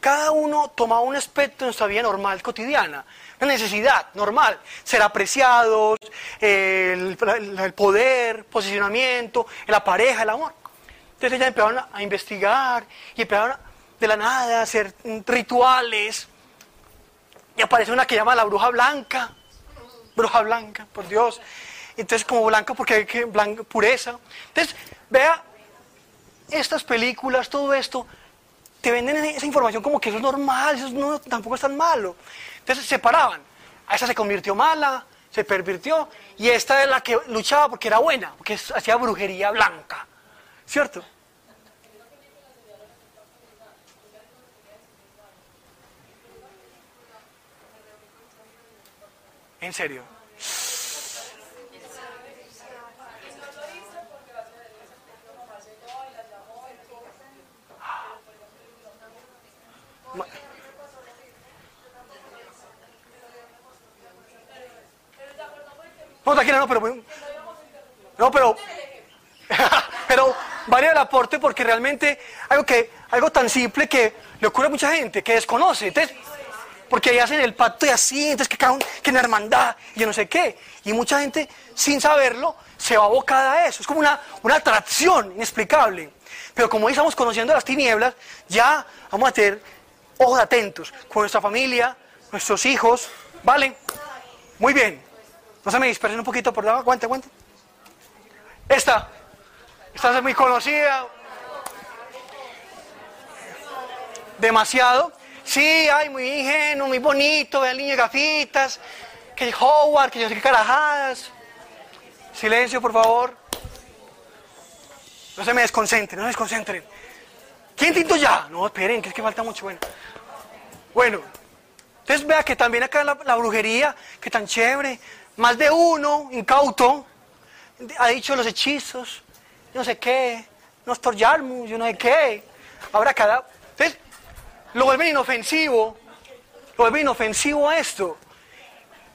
Cada uno tomaba un aspecto de nuestra vida normal, cotidiana, una necesidad normal, ser apreciados, el, el- poder, posicionamiento, la pareja, el amor. Entonces ellas empezaron a, investigar y empezaron de la nada a hacer rituales. Y aparece una que llama la bruja blanca. Bruja blanca, por Dios. Entonces como blanca porque hay que blanca, pureza. Entonces, vea, estas películas, todo esto, te venden esa información como que eso es normal, eso no, tampoco es tan malo. Entonces se separaban. A esa se convirtió mala, se pervirtió, y esta es la que luchaba porque era buena, porque hacía brujería blanca. ¿Cierto? En serio. Ma- No, tranquila, no, pero... No, pero... pero vale el aporte porque realmente algo, que, algo tan simple que le ocurre a mucha gente, que desconoce. Entonces, porque ahí hacen el pacto y así, entonces que cada que en hermandad, y no sé qué. Y mucha gente, sin saberlo, se va abocada a eso. Es como una, una atracción inexplicable. Pero como hoy estamos conociendo las tinieblas, ya vamos a tener ojos atentos con nuestra familia, nuestros hijos, ¿vale? Muy bien. No se me dispersen un poquito por debajo. Aguante, aguante. Esta. Esta es muy conocida. Demasiado. Sí, ay, muy ingenuo, muy bonito, ve al niño gafitas, que Howard, que yo sé qué carajadas. Silencio, por favor. No se me desconcentren, no se desconcentren. ¿Quién tinto ya? No, esperen, que es que falta mucho. Bueno, bueno entonces vea que también acá la, la brujería, que tan chévere, más de uno, incauto, ha dicho los hechizos, no sé qué, Nostor Yarmus, yo no sé qué. Ahora cada... Entonces, lo vuelven inofensivo, lo vuelven inofensivo a esto.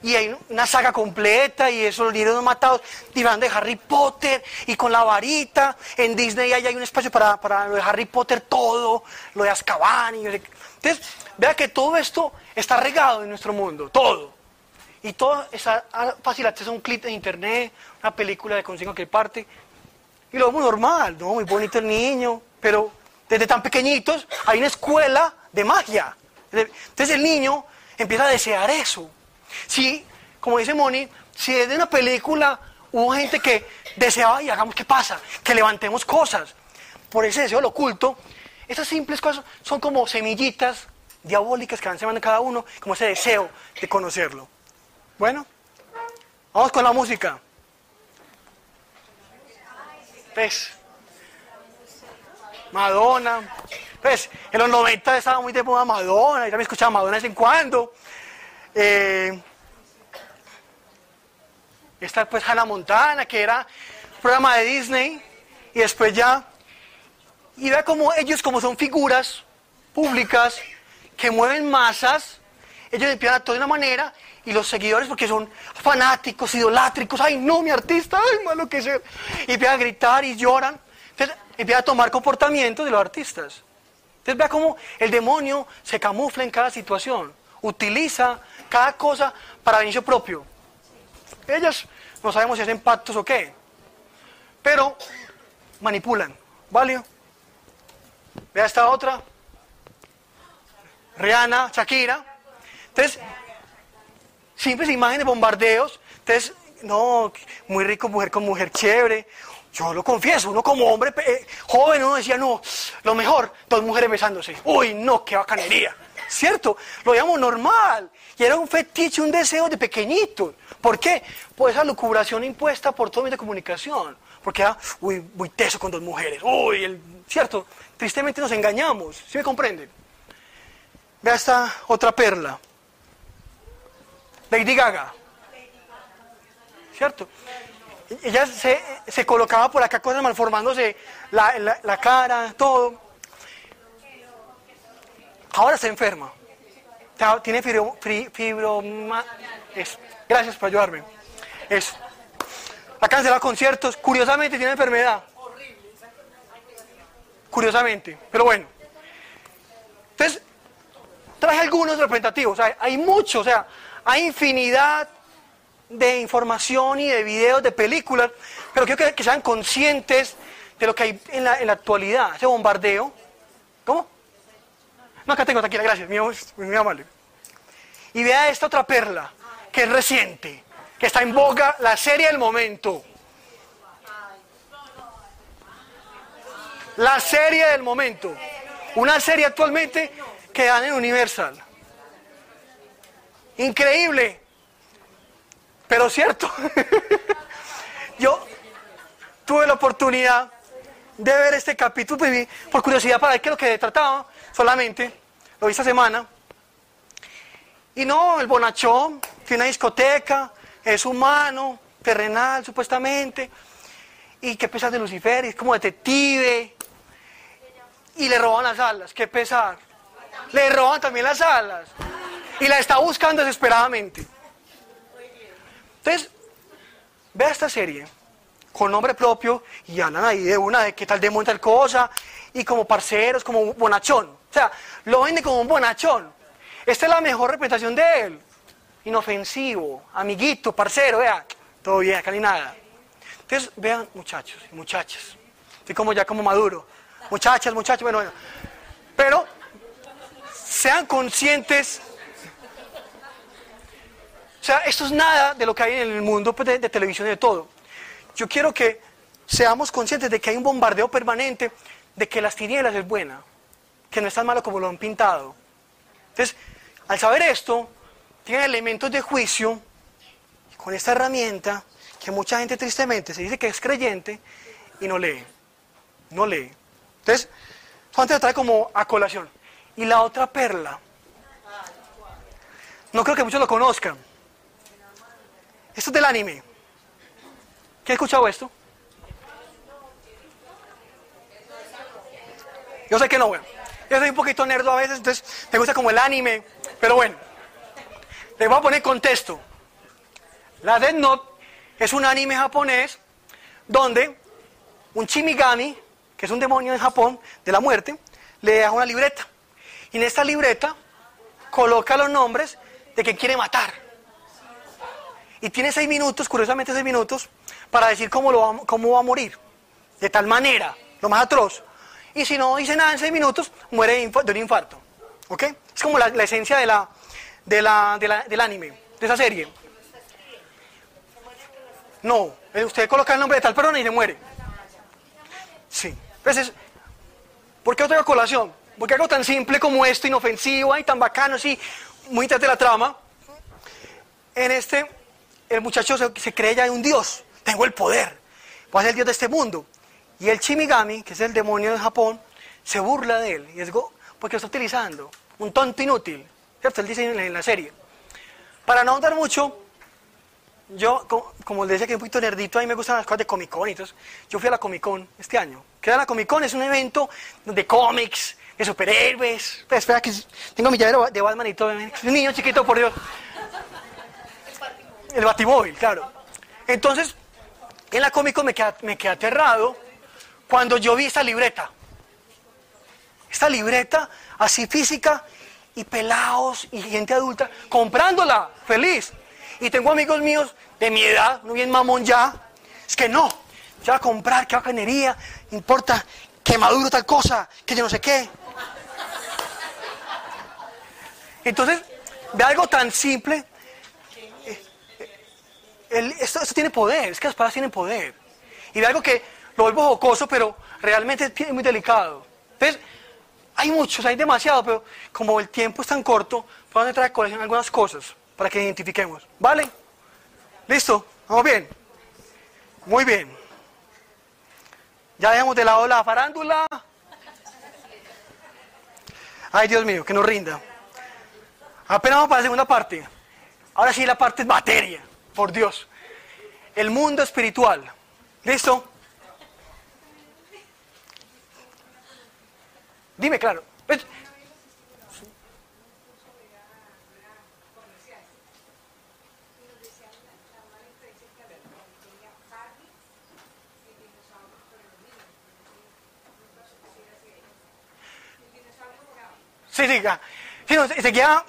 Y hay una saga completa y eso, los niños matados, tirando de Harry Potter y con la varita. En Disney ahí hay un espacio para, para lo de Harry Potter todo, lo de Azkaban. Entonces, vea que todo esto está regado en nuestro mundo, todo. Y todo está a- fácil acceso a un clip en internet, una película de consigo que parte. Y lo vemos normal, ¿no? Muy bonito el niño, pero desde tan pequeñitos hay una escuela de magia. Entonces el niño empieza a desear eso. Si, como dice Moni, si desde una película hubo gente que deseaba y hagamos qué pasa, que levantemos cosas, por ese deseo lo oculto, esas simples cosas son como semillitas diabólicas que van sembrando cada uno, como ese deseo de conocerlo. Bueno, vamos con la música. ¿Ves? Madonna. Pues, en los 90 estaba muy de moda Madonna, y también escuchaba Madonna de vez en cuando. Eh, esta pues Hannah Montana, que era programa de Disney, y después ya, y vea como ellos como son figuras públicas que mueven masas, ellos empiezan a actuar de una manera, y los seguidores, porque son fanáticos, idolátricos, ay no, mi artista, ay, malo que sea, y empiezan a gritar y lloran, entonces empiezan a tomar comportamientos de los artistas. Entonces vea cómo el demonio se camufla en cada situación, utiliza cada cosa para beneficio propio. Ellas no sabemos si hacen pactos o qué, pero manipulan. ¿Vale? Vea esta otra. Rihanna, Shakira. Entonces, simples imágenes de bombardeos. Entonces, no, muy rico, mujer con mujer, chévere. Yo lo confieso, uno como hombre eh, joven, uno decía, no, lo mejor, dos mujeres besándose. Uy, no, qué bacanería. ¿Cierto? Lo veíamos normal. Y era un fetiche, un deseo de pequeñito. ¿Por qué? Por esa lucubración impuesta por todo medio de comunicación. Porque era, uy, muy teso con dos mujeres. Uy, el, ¿cierto? Tristemente nos engañamos. ¿Sí me comprenden? Vea esta otra perla. Lady Gaga. ¿Cierto? ella se, colocaba por acá cosas malformándose la, la, cara, todo. Ahora está enferma. Tiene fibro. Gracias por ayudarme. Eso. Ha cancelado conciertos. Curiosamente tiene enfermedad. Curiosamente. Pero bueno. Entonces, traje algunos representativos. hay muchos. O sea, hay infinidad de información y de videos, de películas, pero quiero que, sean conscientes de lo que hay en la, en la, actualidad, ese bombardeo. ¿Cómo? No, acá tengo, tranquila, gracias, muy, muy amable. Y vea esta otra perla, que es reciente, que está en boga, la serie del momento. La serie del momento. Una serie actualmente que dan en Universal. Increíble. Pero cierto, yo tuve la oportunidad de ver este capítulo pues, por curiosidad para ver qué es lo que trataba solamente, lo vi esta semana. Y no, el bonachón, tiene una discoteca, es humano, terrenal supuestamente, y qué pesar de Lucifer, es como detective, y le roban las alas, qué pesar. Le roban también las alas, y la está buscando desesperadamente. Entonces, vea esta serie con nombre propio y hablan ahí de una de qué tal de tal cosa y como parceros, como un bonachón. O sea, lo vende como un bonachón. Esta es la mejor representación de él. Inofensivo, amiguito, parcero, vea, todo bien, acá ni nada. Entonces, vean muchachos y muchachas. Estoy como ya como maduro. Muchachas, muchachos, bueno, bueno. Pero sean conscientes o sea, esto es nada de lo que hay en el mundo pues, de, televisión y de todo. Yo quiero que seamos conscientes de que hay un bombardeo permanente de que las tinieblas es buena, que no es tan malo como lo han pintado. Entonces, al saber esto, tienen elementos de juicio con esta herramienta que mucha gente tristemente se dice que es creyente y no lee. No lee. Entonces, solamente lo trae como a colación. Y la otra perla, no creo que muchos lo conozcan. Esto es del anime. ¿Quién ha escuchado esto? Yo sé que no, bueno. Yo soy un poquito nerdo a veces, entonces me gusta como el anime. Pero bueno, les voy a poner contexto. La Death Note es un anime japonés donde un Chimigami, que es un demonio en Japón de la muerte, le deja una libreta. Y en esta libreta coloca los nombres de quien quiere matar. Y tiene seis minutos, curiosamente seis minutos, para decir cómo, lo va, cómo va a morir. De tal manera, lo más atroz. Y si no dice nada en seis minutos, muere de un infarto. ¿Ok? Es como la, esencia de la, de la, de la- del anime, de esa serie. No, eh, usted coloca el nombre de tal persona y se muere. Sí. Entonces, ¿por qué lo traigo a colación? Porque algo tan simple como esto, inofensivo y tan bacano, así, muy de la trama. En este, el muchacho se, cree ya un dios. Tengo el poder. Voy a ser el dios de este mundo. Y el Shimigami, que es el demonio de Japón, se burla de él. Y es go- porque lo está utilizando. Un tonto inútil. ¿Cierto? Él dice en la, serie. Para no ahondar mucho, yo, co- como les decía que un poquito nerdito, a mí me gustan las cosas de Comic Con eso. Yo fui a la Comic Con este año. Que era la Comic Con es un evento de cómics, de superhéroes. Pues, espera que tengo mi llavero de Batman y todo. ¿eh? Un niño chiquito, por Dios. El Batimóvil, claro. Entonces, en la Comic Con me quedé, me aterrado cuando yo vi esta libreta. Esta libreta así física y pelados y gente adulta comprándola, feliz. Y tengo amigos míos de mi edad, no bien mamón ya. Es que no, ya a comprar, qué bacanería, importa que maduro tal cosa, que yo no sé qué. Entonces, ve algo tan simple. Esto, tiene poder, es que las palabras tienen poder. Y ve algo que lo vuelvo jocoso, pero realmente es muy delicado. Entonces, hay muchos, hay demasiado, pero como el tiempo es tan corto, vamos a traer a colección algunas cosas para que identifiquemos. ¿Vale? ¿Listo? ¿Vamos bien? Muy bien. Ya dejamos de lado la farándula. Ay, Dios mío, que nos rinda. Apenas vamos para la segunda parte. Ahora sí, la parte es materia, por Dios. El mundo espiritual. ¿Listo? Dime, claro. Sí, sí, ya. Sí, no, enseguida,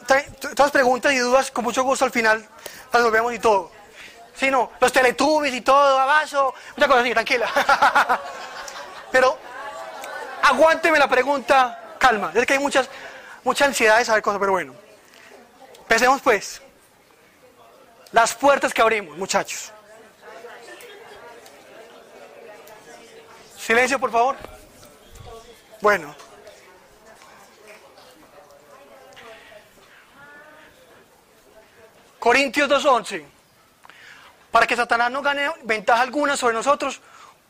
todas preguntas y dudas, con mucho gusto al final las volvemos y todo. Sí, no, los teletubbies y todo, abajo, muchas cosas así, tranquila. Pero aguánteme la pregunta, calma. Es que hay muchas, mucha ansiedad de saber cosas, pero bueno. Empecemos pues. Las puertas que abrimos, muchachos. Silencio, por favor. Bueno. Corintios 2.11. Para que Satanás no gane ventaja alguna sobre nosotros,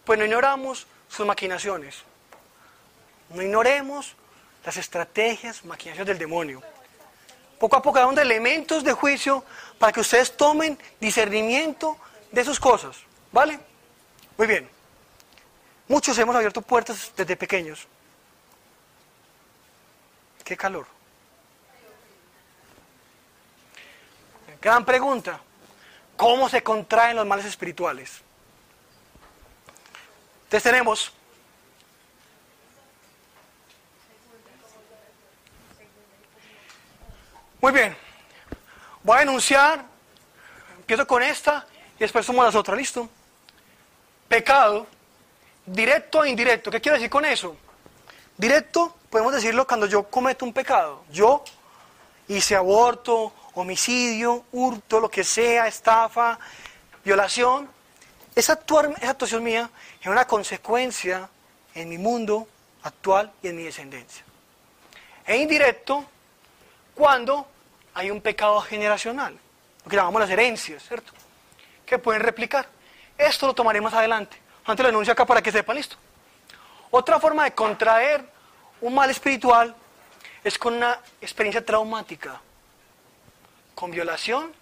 pues no ignoramos sus maquinaciones. No ignoremos las estrategias, maquinaciones del demonio. Poco a poco damos elementos de juicio para que ustedes tomen discernimiento de sus cosas. ¿Vale? Muy bien. Muchos hemos abierto puertas desde pequeños. Qué calor. Gran pregunta. ¿Cómo se contraen los males espirituales? Entonces tenemos Muy bien. Voy a enunciar, empiezo con esta y después tomo las otras, ¿listo? Pecado, directo e indirecto. ¿Qué quiero decir con eso? Directo, podemos decirlo cuando yo cometo un pecado. Yo hice aborto, homicidio, hurto, lo que sea, estafa, violación. Esa, actuar- esa actuación mía es una consecuencia en mi mundo actual y en mi descendencia. E indirecto, cuando hay un pecado generacional, lo que llamamos las herencias, ¿cierto? Que pueden replicar. Esto lo tomaré más adelante. Antes lo anuncio acá para que sepan, listo. Otra forma de contraer un mal espiritual es con una experiencia traumática, con violación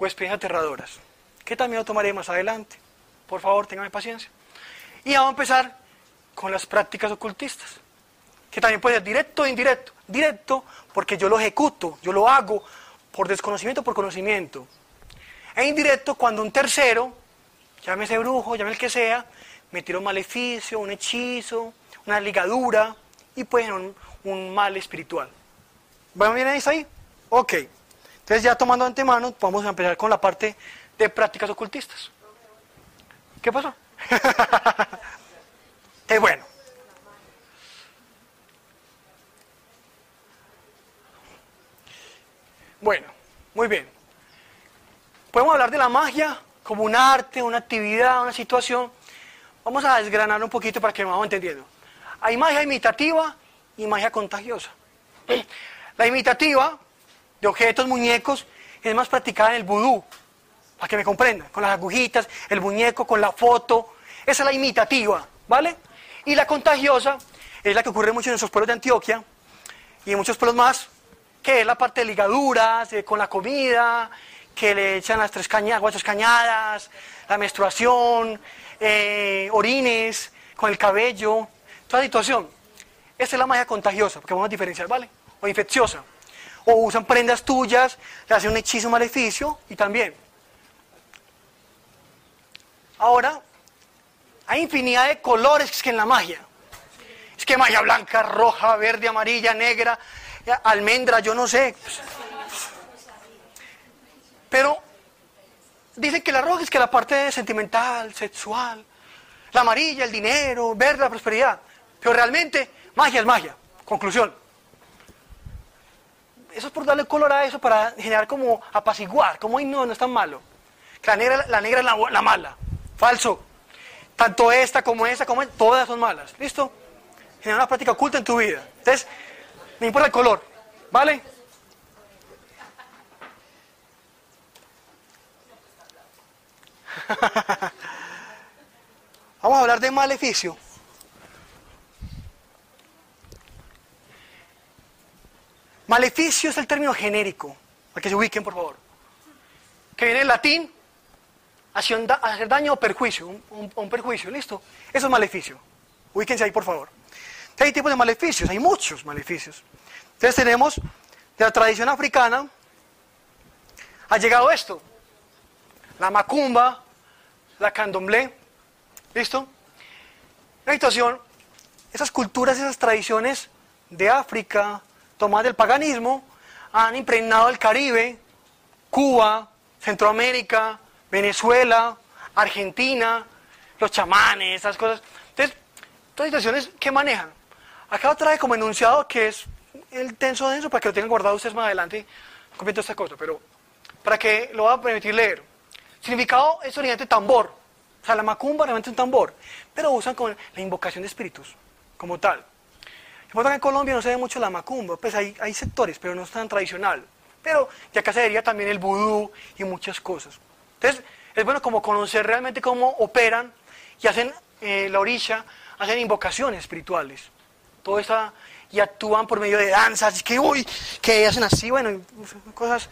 o experiencias aterradoras, que también lo tomaré más adelante. Por favor, tengan paciencia. Y vamos a empezar con las prácticas ocultistas, que también puede ser directo o indirecto. Directo porque yo lo ejecuto, yo lo hago por desconocimiento por conocimiento. E indirecto cuando un tercero, llámese brujo, llámese el que sea, me tira un maleficio, un hechizo, una ligadura y pues un, un mal espiritual. ¿Van bien ahí? Ok. Entonces ya tomando antemano, vamos a empezar con la parte de prácticas ocultistas. ¿Qué pasó? Es bueno. Bueno, muy bien. Podemos hablar de la magia como un arte, una actividad, una situación. Vamos a desgranar un poquito para que nos vamos entendiendo. Hay magia imitativa y magia contagiosa. La imitativa de objetos, muñecos, es más practicada en el vudú, para que me comprendan, con las agujitas, el muñeco, con la foto. Esa es la imitativa, ¿vale? Y la contagiosa es la que ocurre mucho en esos pueblos de Antioquia y en muchos pueblos más, que es la parte de ligaduras, con la comida, que le echan las tres cañadas, cañadas, la menstruación, eh, orines, con el cabello, toda situación. Esta es la magia contagiosa, porque vamos a diferenciar, ¿vale? O infecciosa. O usan prendas tuyas, le hacen un hechizo maleficio y también. Ahora, hay infinidad de colores que en la magia. Es que magia blanca, roja, verde, amarilla, negra, almendra, yo no sé. Pero dicen que la roja es que la parte sentimental, sexual, la amarilla, el dinero, verde, la prosperidad. Pero realmente, magia es magia. Conclusión. Eso es por darle color a eso para generar como apaciguar, como no, no es tan malo. la negra, la negra es la, la mala. Falso. Tanto esta como esta, como esta, todas son malas. ¿Listo? Generar una práctica oculta en tu vida. Entonces, no importa el color. ¿Vale? Vamos a hablar de maleficio. Maleficio es el término genérico, para que se ubiquen por favor, que viene del latín, hacer daño o perjuicio, un, perjuicio, ¿listo? Eso es maleficio. Ubíquense ahí por favor. hay tipos de maleficios, hay muchos maleficios. Entonces tenemos, de la tradición africana, ha llegado esto, la macumba, la candomblé, ¿listo? La situación, esas culturas, esas tradiciones de África, tomadas del paganismo, han impregnado el Caribe, Cuba, Centroamérica, Venezuela, Argentina, los chamanes, esas cosas. Entonces, todas situaciones que manejan. Acá trae como enunciado que es el tenso denso para que lo tengan guardado ustedes más adelante, comento esta cosa, pero para que lo va a permitir leer. Significado es oriente tambor. O sea, la macumba realmente es un tambor, pero usan con la invocación de espíritus, como tal. Que en Colombia no se ve mucho la macumba, pues hay, hay sectores, pero no es tan tradicional. Pero ya acá se vería también el vudú y muchas cosas. Entonces, es bueno como conocer realmente cómo operan y hacen eh, la orilla, hacen invocaciones espirituales. Todo esta, y actúan por medio de danzas, que uy, que hacen así, bueno, cosas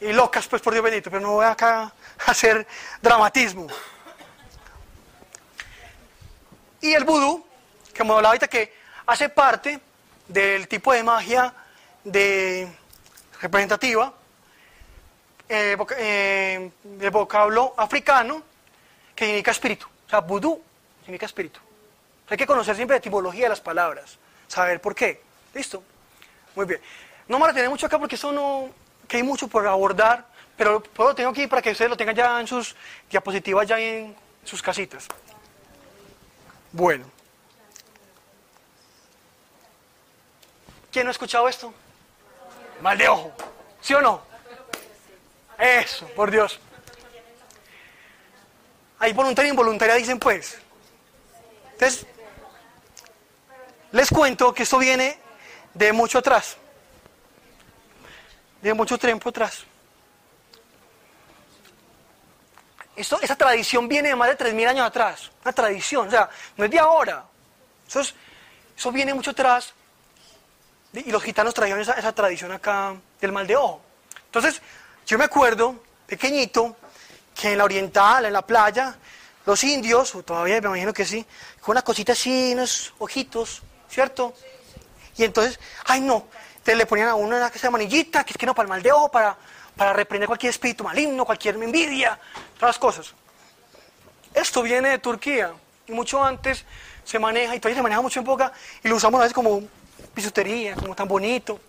y locas, pues por Dios bendito, pero no voy acá a hacer dramatismo. Y el vudú, que hemos hablado ahorita, que hace parte del tipo de magia de representativa, eh, eh, del vocablo africano, que significa espíritu. O sea, vudú significa espíritu. hay que conocer siempre la etimología de las palabras, saber por qué. ¿Listo? Muy bien. No me tener mucho acá porque eso no, que hay mucho por abordar, pero lo tengo aquí para que ustedes lo tengan ya en sus diapositivas, ya en sus casitas. Bueno. ¿Quién no ha escuchado esto? Mal de ojo. ¿Sí o no? Eso, por Dios. Ahí voluntaria e involuntaria dicen pues. Entonces, les cuento que esto viene de mucho atrás de mucho tiempo atrás. Esa tradición viene de más de 3.000 años atrás, una tradición, o sea, no es de ahora. Eso viene mucho atrás y los gitanos trajeron esa, esa, tradición acá del mal de ojo. Entonces, yo me acuerdo, pequeñito, que en la oriental, en la playa, los indios, o todavía me imagino que sí, con una cosita así, unos ojitos, ¿cierto? Y entonces, ay no, entonces le ponían a uno una que se manillita, que es que no, para el mal de ojo, para, para reprender cualquier espíritu maligno, cualquier envidia, todas las cosas. Esto viene de Turquía y mucho antes se maneja, y todavía se maneja mucho en boca, y lo usamos a veces como pisutería, como tan bonito.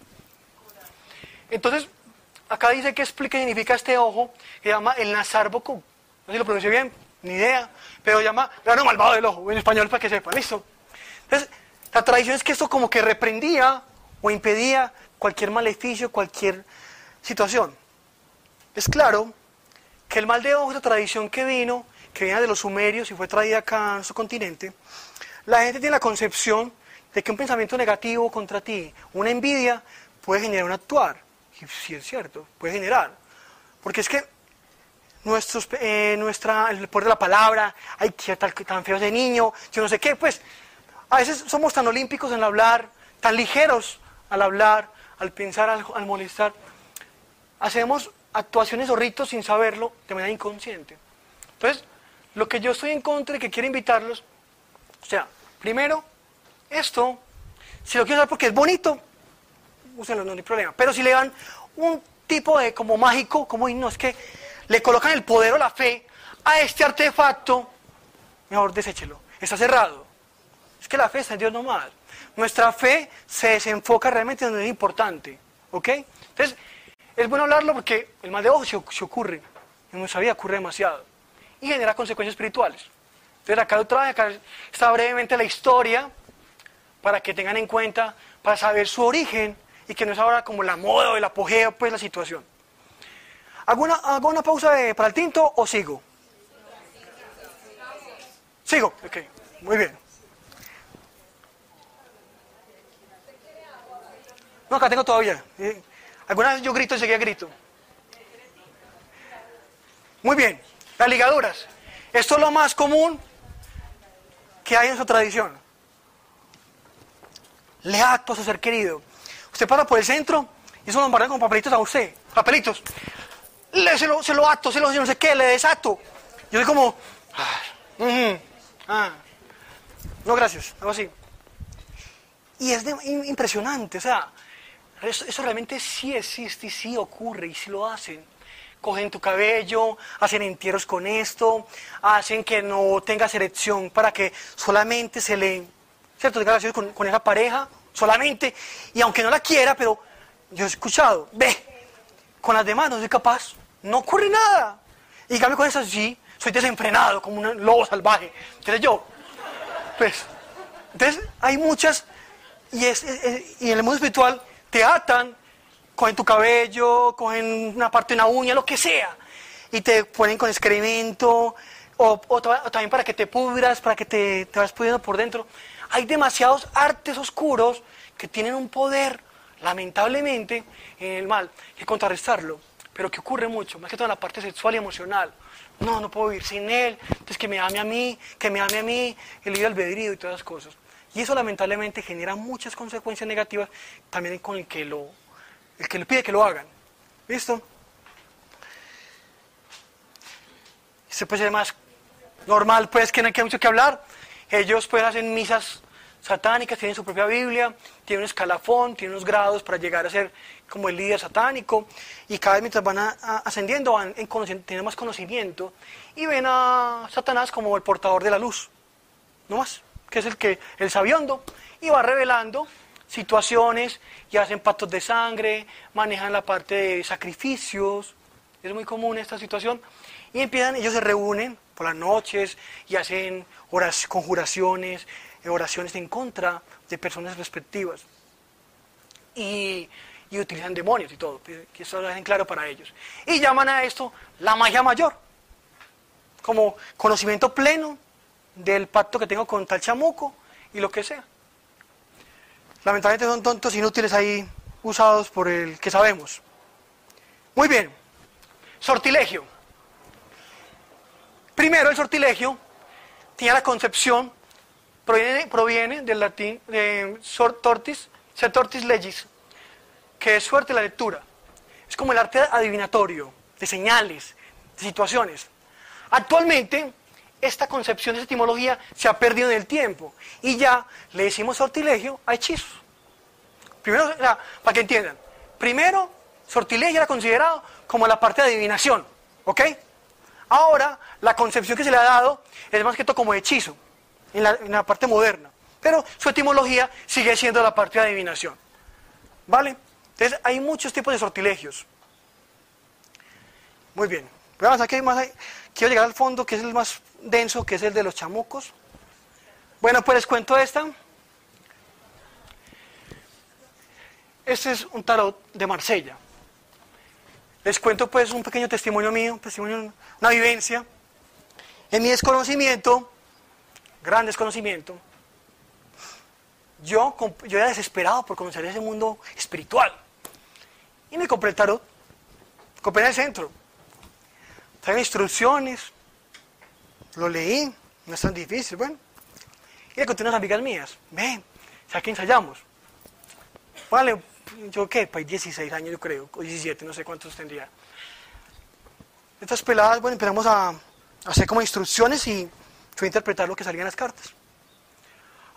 Entonces, acá dice que explica significa este ojo, que llama el Nazar No sé si lo pronuncio bien, ni idea, pero llama grano malvado del ojo, en español para que sepan, listo. Entonces, la tradición es que esto como que reprendía o impedía cualquier maleficio, cualquier situación. Es claro que el mal de ojo la tradición que vino, que viene de los sumerios y fue traída acá a nuestro continente. La gente tiene la concepción de que un pensamiento negativo contra ti, una envidia, puede generar un actuar. Y sí es cierto, puede generar. Porque es que nuestros, eh, nuestra, el poder de la palabra, ay, qué tal, tan feo ese niño, yo no sé qué, pues a veces somos tan olímpicos en hablar, tan ligeros al hablar, al pensar, al, al molestar. Hacemos actuaciones o ritos sin saberlo de manera inconsciente. Entonces, lo que yo estoy en contra y que quiero invitarlos, o sea, primero, esto, si lo quiero usar porque es bonito, úsenlo, no hay problema. Pero si le dan un tipo de como mágico, como no, es que le colocan el poder o la fe a este artefacto, mejor deséchelo. Está cerrado. Es que la fe está en Dios nomás. Nuestra fe se desenfoca realmente en lo importante. ¿Ok? Entonces, es bueno hablarlo porque el mal de ojo se, ocurre. En nuestra vida ocurre demasiado. Y genera consecuencias espirituales. Entonces, acá otra vez, acá está brevemente la historia para que tengan en cuenta, para saber su origen y que no es ahora como la moda o el apogeo, pues la situación. ¿Hago una, pausa para el tinto o sigo? Sigo, ok, muy bien. No, acá tengo todavía. Eh, alguna vez yo grito y seguía grito. Muy bien, las ligaduras. Esto es lo más común que hay en su tradición. Le acto a su ser querido. Usted pasa por el centro y eso lo embargan con papelitos a usted. Papelitos le, se, lo, se lo ato, se lo no sé qué, le desato. Yo soy como, ah, no gracias, algo así. Y es impresionante, o sea, eso, realmente sí existe y sí ocurre y sí lo hacen. Cogen tu cabello, hacen entierros con esto, hacen que no tengas erección para que solamente se le, ¿cierto? Tenga relaciones con, con esa pareja, solamente, y aunque no la quiera, pero yo he escuchado, ve, con las demás no soy capaz no ocurre nada. Y cambio con eso sí, soy desenfrenado, como un lobo salvaje. Entonces yo, pues, entonces hay muchas, y, es, y en el mundo espiritual te atan, cogen tu cabello, cogen una parte de una uña, lo que sea, y te ponen con excremento, o, o, también para que te pudras, para que te, te vas pudiendo por dentro. Hay demasiados artes oscuros que tienen un poder, lamentablemente, en el mal, que contrarrestarlo pero que ocurre mucho, más que todo en la parte sexual y emocional. No, no puedo vivir sin él, entonces que me ame a mí, que me ame a mí, el libre albedrío y todas esas cosas. Y eso lamentablemente genera muchas consecuencias negativas también con el que lo, el que le pide que lo hagan. ¿Listo? Se puede ser más normal, pues que no hay mucho que hablar. Ellos pues hacen misas satánicas, tienen su propia Biblia, tienen un escalafón, tienen unos grados para llegar a ser como el líder satánico, y cada vez mientras van ascendiendo van en tienen más conocimiento, y ven a Satanás como el portador de la luz, no más, que es el que, el sabiondo, y va revelando situaciones, y hacen pactos de sangre, manejan la parte de sacrificios, es muy común esta situación, y empiezan, ellos se reúnen por las noches y hacen conjuraciones, oraciones en contra de personas respectivas. Y, utilizan demonios y todo, que eso lo hacen claro para ellos. Y llaman a esto la magia mayor, como conocimiento pleno del pacto que tengo con tal chamuco y lo que sea. Lamentablemente son tontos inútiles ahí usados por el que sabemos. Muy bien, sortilegio. Primero el sortilegio tiene la concepción proviene, del latín de tortis, tortis legis, que es suerte la lectura. Es como el arte adivinatorio, de señales, de situaciones. Actualmente, esta concepción de etimología se ha perdido en el tiempo y ya le decimos sortilegio a hechizos. Primero, para que entiendan, primero, sortilegio era considerado como la parte de adivinación, ¿ok? Ahora, la concepción que se le ha dado es más que todo como hechizo en la, parte moderna. Pero su etimología sigue siendo la parte de adivinación. ¿Vale? Entonces hay muchos tipos de sortilegios. Muy bien. Vamos, aquí hay más. Quiero llegar al fondo, que es el más denso, que es el de los chamucos. Bueno, pues les cuento esta. Este es un tarot de Marsella. Les cuento pues un pequeño testimonio mío, testimonio, una vivencia. En mi desconocimiento, gran desconocimiento, yo, yo era desesperado por conocer ese mundo espiritual. Y me compré el compré en el centro. Trae instrucciones, lo leí, no es tan difícil, bueno. Y le conté a unas amigas mías, ven, ¿sabes qué ensayamos? Vale, yo qué, pues 16 años yo creo, o 17, no sé cuántos tendría. Estas peladas, bueno, empezamos a, hacer como instrucciones y fui a interpretar lo que salía en las cartas.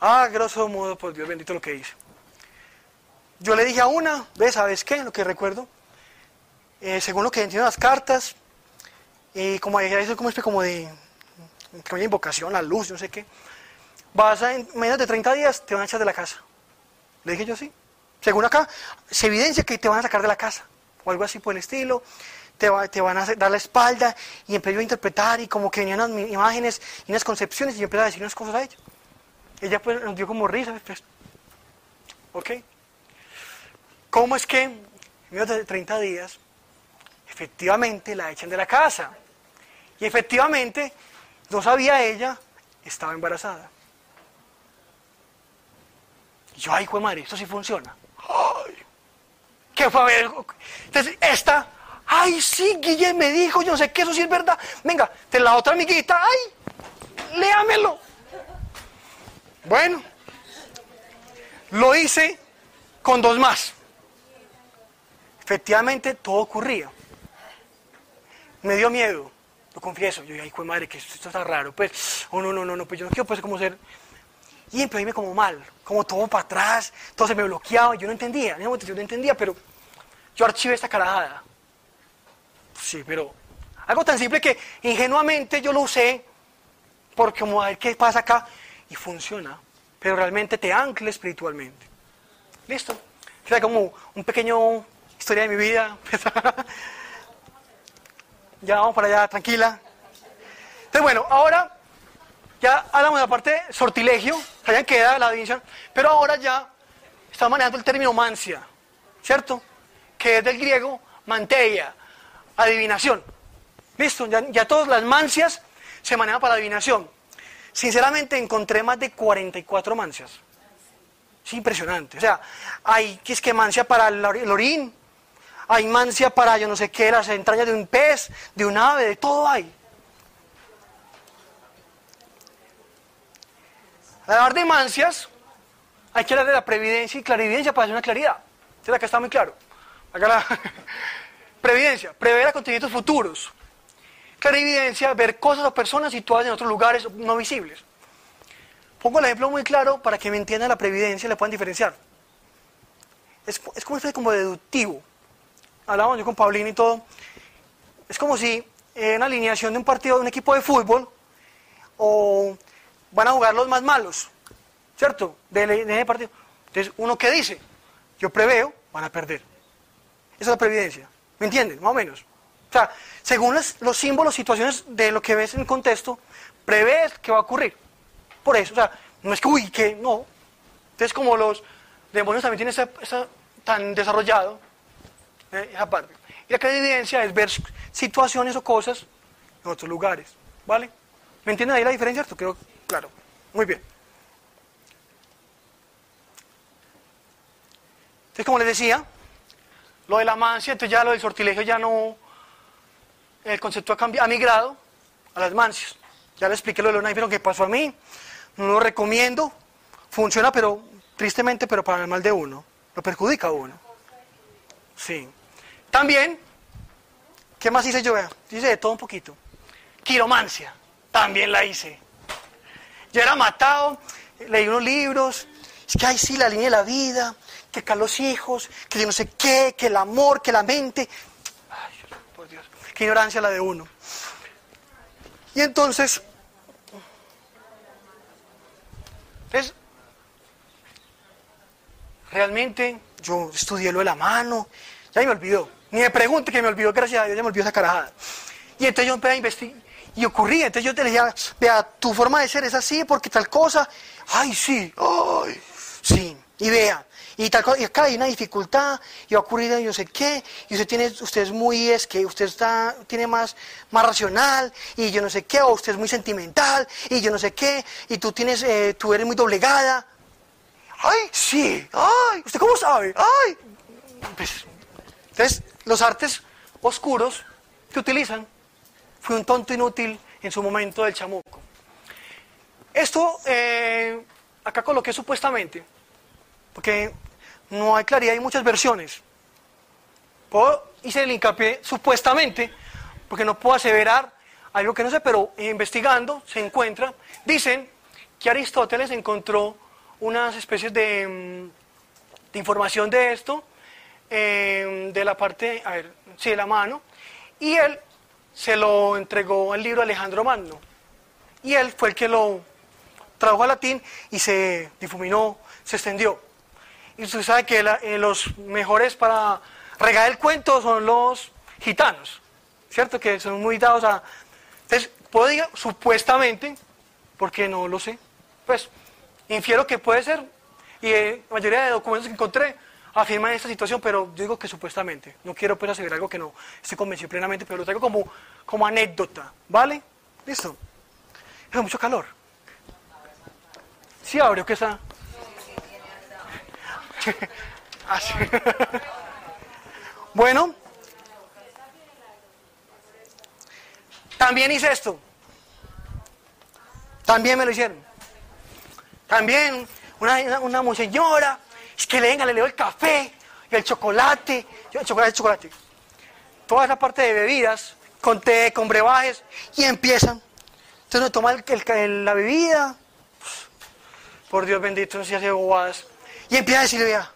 Ah, grosso modo, pues Dios bendito lo que hice. Yo le dije a una, ¿ves? ¿Sabes qué? Lo que recuerdo. Eh, según lo que entiendo las cartas, y como eso como, como de como de invocación, la luz, no sé qué, vas a, en menos de 30 días te van a echar de la casa. Le dije yo sí. Según acá, se evidencia que te van a sacar de la casa, o algo así por el estilo, te, van a dar la espalda, y empezó a interpretar, y como que venían unas imágenes y unas concepciones, y yo empecé a decir unas cosas a ella. Ella pues nos dio como risa, pues, ¿ok? ¿Cómo es que en menos de 30 días, efectivamente la echan de la casa? Y efectivamente, no sabía ella, estaba embarazada. Y yo, ay, hijo madre, esto sí funciona. ¿Qué fue a? Entonces, esta, ay, sí, Guille me dijo, yo sé qué, eso sí es verdad. Venga, de la otra amiguita, ay, léamelo. Bueno, lo hice con dos más. Efectivamente, todo ocurría. Me dio miedo, lo confieso. Yo, ay, hijo madre, que esto está raro. Pues, oh, no, no, no, no, pues yo no quiero pues como ser. Y empecé como mal como todo para atrás, todo se me bloqueaba, yo no entendía, en ese momento yo no entendía, pero yo archivé esta carajada. Sí, pero algo tan simple que ingenuamente yo lo usé, porque como a ver qué pasa acá, y funciona, pero realmente te ancla espiritualmente. ¿Listo? O como un pequeño historia de mi vida. ya vamos para allá, tranquila. Entonces, bueno, ahora ya hablamos de la parte sortilegio, sabían que era la división, pero ahora ya estamos manejando el término mancia, ¿cierto? Que es del griego manteia, adivinación. ¿Listo? Ya, ya todas las mancias se manejan para adivinación. Sinceramente encontré más de 44 mancias. Es impresionante. O sea, hay es que mancia para el orín, hay mancia para yo no sé qué, las entrañas de un pez, de un ave, de todo hay. Al hablar de mancias, hay que hablar de la previdencia y clarividencia para hacer una claridad. ¿Será que está muy claro? Acá previdencia, prever acontecimientos futuros. Clarividencia, ver cosas o personas situadas en otros lugares no visibles. Pongo el ejemplo muy claro para que me entiendan la previdencia y la puedan diferenciar. Es, es como como deductivo. Hablábamos yo con Paulina y todo. Es como si en alineación de un partido de un equipo de fútbol o van a jugar los más malos, ¿cierto? De, ese partido. Entonces, uno que dice, yo preveo, van a perder. Esa es la previdencia. ¿Me entienden? Más o menos. O sea, según los símbolos, situaciones de lo que ves en contexto, prevés que va a ocurrir. Por eso, o sea, no es que, uy, que no. Entonces, como los demonios también tienen esa, tan desarrollado, eh, esa parte. Y la evidencia es ver situaciones o cosas en otros lugares. ¿Vale? ¿Me entienden ahí la diferencia? Esto creo Claro, muy bien. Entonces, como les decía, lo de la mancia, entonces ya lo del sortilegio ya no, el concepto ha, cambiado, ha migrado a las mancias. Ya les expliqué lo de los pero que pasó a mí, no lo recomiendo, funciona, pero tristemente, pero para el mal de uno, lo perjudica a uno. Sí. También, ¿qué más hice yo? Dice de todo un poquito. Quiromancia, también la hice. Yo era matado, leí unos libros, es que hay sí la línea de la vida, que acá los hijos, que yo no sé qué, que el amor, que la mente. Ay, por Dios, qué ignorancia la de uno. Y entonces, entonces, realmente yo estudié lo de la mano, ya me olvidó. Ni me pregunte que me olvidó, gracias a Dios, ya me olvidó esa carajada. Y entonces yo empecé a investigar y ocurría. Entonces yo te decía, vea, tu forma de ser es así porque tal cosa. Ay, sí, ay, sí. Y vea, y tal cosa, y acá hay una dificultad, y va a ocurrir yo sé qué, y usted tiene, usted es muy, es que usted está, tiene más, más racional, y yo no sé qué, o usted es muy sentimental, y yo no sé qué, y tú tienes, eh, tú eres muy doblegada. ¡Ay, sí! ¡Ay! ¿Usted cómo sabe? ¡Ay! Pues, entonces, los artes oscuros que utilizan, fue un tonto inútil en su momento del chamuco. Esto, eh, acá coloqué supuestamente, porque no hay claridad, hay muchas versiones. Puedo, hice el hincapié supuestamente, porque no puedo aseverar algo que no sé, pero investigando se encuentra, dicen que Aristóteles encontró unas especies de, mm, información de esto, eh, de la parte, a ver, sí, de la mano, y él se lo entregó el libro Alejandro Magno. Y él fue el que lo tradujo al latín y se difuminó, se extendió. Y usted sabe que eh, los mejores para regar el cuento son los gitanos, ¿cierto? Que son muy dados a... Entonces, puedo decir supuestamente, porque no lo sé, pues infiero que puede ser, y eh, la mayoría de documentos que encontré afirman esta situación, pero digo que supuestamente. No quiero pues asegurar algo que no estoy convencido plenamente, pero lo traigo como, como anécdota, ¿vale? ¿Listo? Es mucho calor. Sí, abre, ¿qué está? Así. bueno, también hice esto. También me lo hicieron. También una, una, una es que le venga, le leo el café y el chocolate, el chocolate, el chocolate. Toda esa parte de bebidas, con té, con brebajes, y empiezan. Entonces uno toma el, la bebida, por Dios bendito, no se hace bobadas, y empieza a decirle, vea,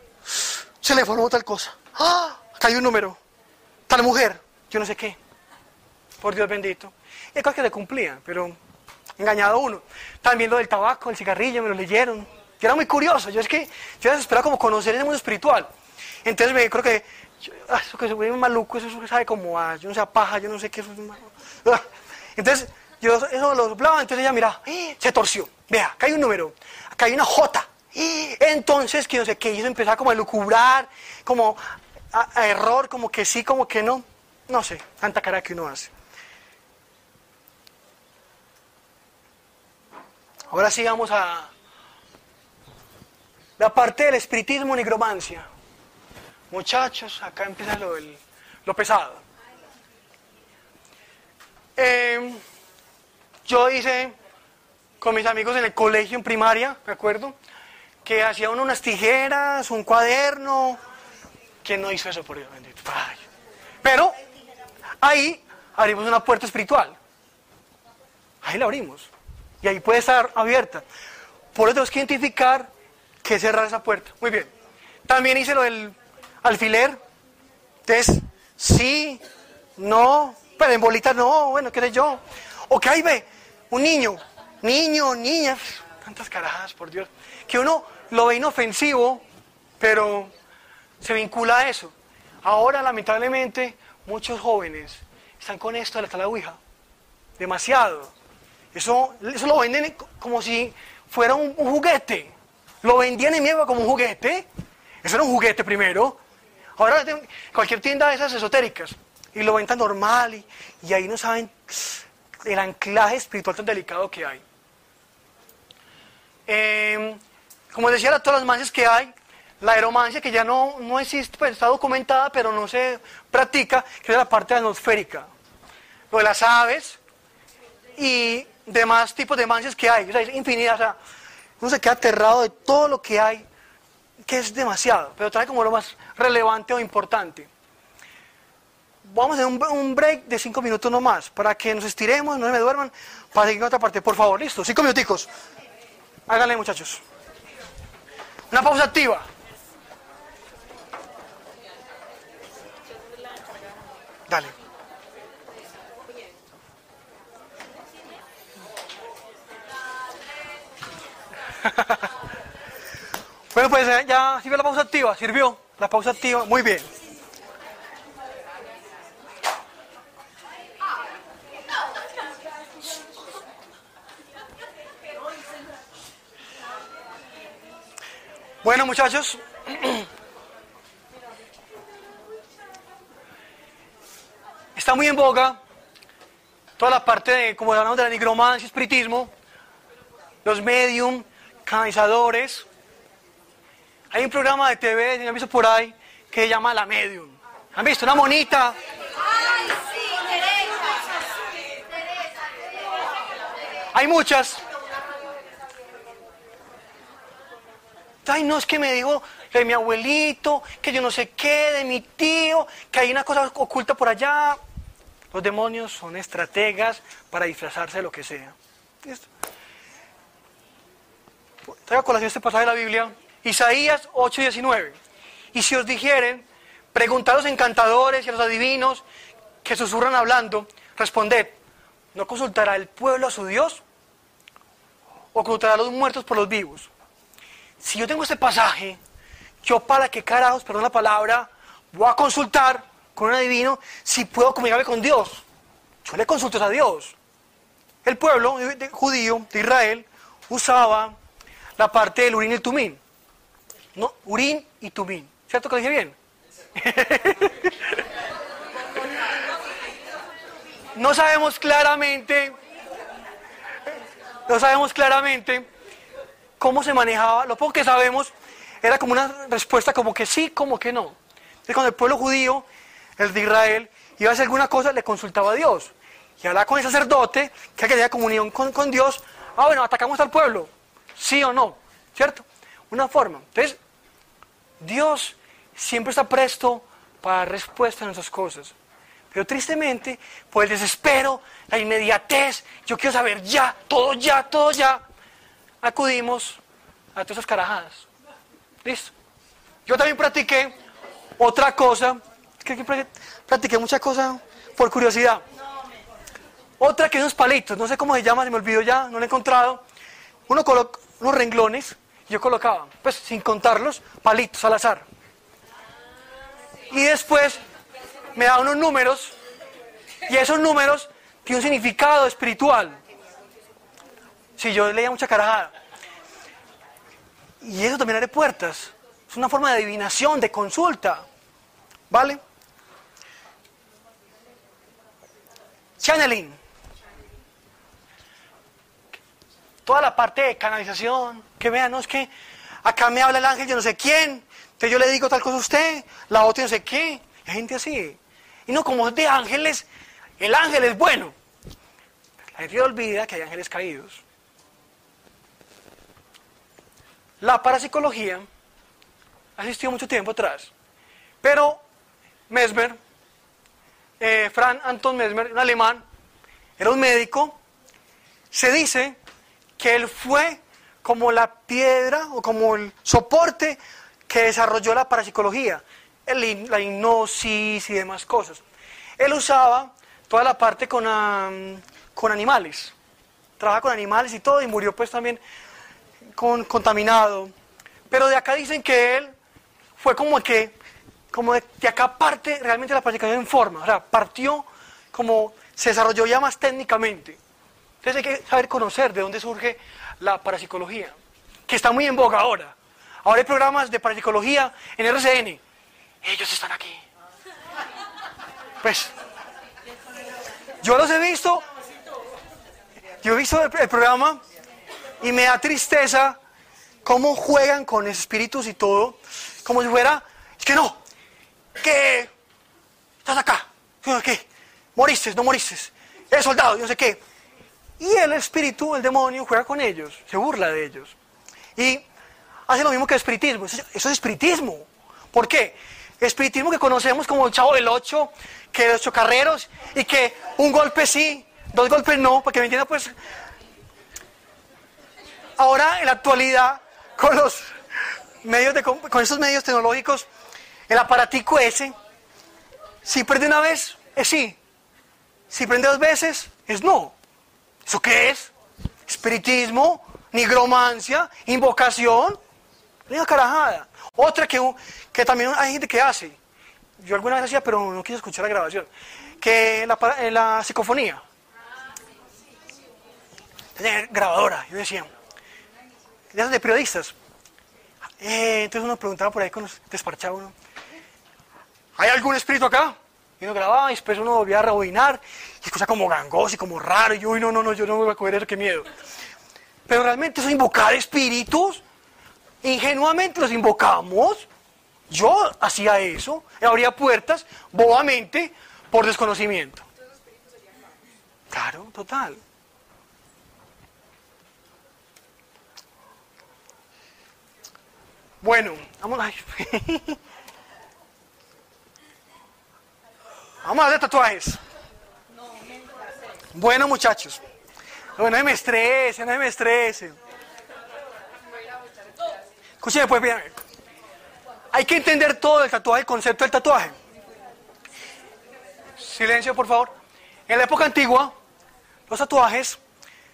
se le formó tal cosa. ¡Ah! Acá hay un número. Tal mujer, yo no sé qué. Por Dios bendito. Y es que se cumplía, pero engañado uno. También lo del tabaco, el cigarrillo, me lo leyeron que era muy curioso. Yo es que yo esperaba como conocer el mundo espiritual. Entonces me creo que ah, eso que se ve maluco, eso, sabe como a, yo no sé, a paja, yo no sé qué eso es ah. Entonces yo eso lo soplaba, entonces ella mira, ¡eh! se torció. Vea, acá hay un número, acá hay una J. Entonces, que no sé qué hizo, empezaba como a lucubrar, como a, error, como que sí, como que no. No sé, tanta cara que uno hace. Ahora sí vamos a, la parte del espiritismo, nigromancia. Muchachos, acá empieza lo, lo pesado. Em, yo hice con mis amigos en el colegio, en primaria, ¿me acuerdo? Que hacía uno unas tijeras, un cuaderno. ¿Quién no hizo eso, por Dios bendito? Pero ahí abrimos una puerta espiritual. Ahí la abrimos. Y ahí puede estar abierta. Por eso tenemos que identificar que cerrar esa puerta. Muy bien. También hice lo del alfiler. Entonces, sí, no, pero en bolitas no, bueno, qué sé yo. O que ahí ve, un niño, niño, niña, tantas carajas, por Dios, que uno lo ve inofensivo, pero se vincula a eso. Ahora, lamentablemente, muchos jóvenes están con esto de la tala Ouija. Demasiado. Eso, eso lo venden como si fuera un juguete. Lo vendían en mi como un juguete. Eso era un juguete primero. Ahora cualquier tienda de esas esotéricas y lo venden normal y, y ahí no saben el anclaje espiritual tan delicado que hay. Em, como decía, todas las mancias que hay, la aeromancia que ya no, no existe, pues está documentada, pero no se practica, que es la parte atmosférica. Lo de las aves y demás tipos de mancias que hay, o sea, es infinidad. O sea, uno se queda aterrado de todo lo que hay, que es demasiado, pero trae como lo más relevante o importante. Vamos a hacer un, break de cinco minutos nomás, para que nos estiremos, no se me duerman, para seguir en otra parte. Por favor, listo, cinco minuticos. Háganle, muchachos. Una pausa activa. Dale. bueno, pues eh, ya sirvió la pausa activa, sirvió la pausa activa, muy bien. Bueno muchachos, Está muy en boga toda la parte de, como hablamos de la nigromancia, espiritismo, los medium, canalizadores. Hay un programa de TV, ¿han visto por ahí, que se llama La Medium. ¿Han visto? Una monita. Hay muchas. Ay, no, es que me dijo de mi abuelito, que yo no sé qué, de mi tío, que hay una cosa oculta por allá. Los demonios son estrategas para disfrazarse de lo que sea. ¿Listo? Traigo colación este pasaje de la Biblia, Isaías 8:19. Y si os dijeren, preguntad a los encantadores y a los adivinos que susurran hablando, responded, ¿no consultará el pueblo a su Dios? ¿O consultará a los muertos por los vivos? Si yo tengo este pasaje, yo para qué carajos, perdón la palabra, voy a consultar con un adivino si puedo comunicarme con Dios. Yo le consulto a Dios. El pueblo judío de Israel usaba la parte del urín y el tumín. ¿No? Urín y tumín. ¿Cierto que dije bien? no sabemos claramente, no sabemos claramente cómo se manejaba. Lo poco que sabemos era como una respuesta como que sí, como que no. Entonces cuando el pueblo judío, el de Israel, iba a hacer alguna cosa, le consultaba a Dios. Y hablaba con el sacerdote, que quería comunión con, con Dios. Ah, bueno, atacamos al pueblo. Sí o no. ¿Cierto? Una forma. Entonces, Dios siempre está presto para respuesta a nuestras cosas. Pero tristemente, por el desespero, la inmediatez, yo quiero saber ya, todo ya, todo ya, acudimos a todas esas carajadas. ¿Listo? Yo también practiqué otra cosa, que practiqué mucha cosa por curiosidad. Otra que unos palitos, no sé cómo se llama, se me olvidó ya, no lo he encontrado. Uno coloca unos renglones, yo colocaba, pues sin contarlos, palitos al azar. Y después me da unos números, y esos números tienen un significado espiritual. Si yo leía mucha carajada. Y eso también abre puertas. Es una forma de adivinación, de consulta. ¿Vale? Channeling. Toda la parte de canalización, que vean, no es que acá me habla el ángel, yo no sé quién, entonces yo le digo tal cosa a usted, la otra no sé qué. Hay gente así. Y no, como es de ángeles, el ángel es bueno. La gente olvida que hay ángeles caídos. La parapsicología ha existido mucho tiempo atrás, pero Mesmer, eh, Frank Anton Mesmer, un alemán, era un médico, se dice que él fue como la piedra o como el soporte que desarrolló la parapsicología, la hipnosis y demás cosas. Él usaba toda la parte con, con animales, trabaja con animales y todo, y murió pues también con, contaminado. Pero de acá dicen que él fue como que, como de, acá parte realmente la practicación en forma, o sea, partió como se desarrolló ya más técnicamente. Entonces hay que saber conocer de dónde surge la parapsicología, que está muy en boga ahora. Ahora hay programas de parapsicología en RCN. Ellos están aquí. Pues, yo los he visto, yo he visto el programa y me da tristeza cómo juegan con espíritus y todo, como si fuera, es que no, que estás acá, ¿qué? Moriste, no moriste, eres soldado, yo no sé qué. Y el espíritu, el demonio, juega con ellos, se burla de ellos. Y hace lo mismo que el espiritismo, eso es espiritismo. ¿Por qué? Espiritismo que conocemos como el chavo del ocho, que los chocarreros, y que un golpe sí, dos golpes no, para que me entienda pues ahora en la actualidad, con los medios de, con estos medios tecnológicos, el aparatico ese, si prende una vez, es sí. Si prende dos veces, es no. ¿Eso qué es? Espiritismo, nigromancia, invocación, una carajada. Otra que, que también hay gente que hace, yo alguna vez hacía, pero no quise escuchar la grabación, que la, la psicofonía. Tener grabadora, yo decía, de periodistas. Eh, entonces uno preguntaba por ahí con los desparchaba uno, ¿hay algún espíritu acá? Y uno grababa y después uno volvía a rebobinar y cosa como gangoso y como raro. Y yo, uy, no, no, no, yo no me voy a coger eso, qué miedo. Pero realmente eso invocar espíritus, ingenuamente los invocamos. Yo hacía eso, abría puertas bobamente por desconocimiento. Claro, total. Bueno, vamos a... Vamos a hablar de tatuajes. Bueno, muchachos. No, me estrese, no me estrese. Escúcheme, pues bien. Hay que entender todo el tatuaje, el concepto del tatuaje. Silencio, por favor. En la época antigua, los tatuajes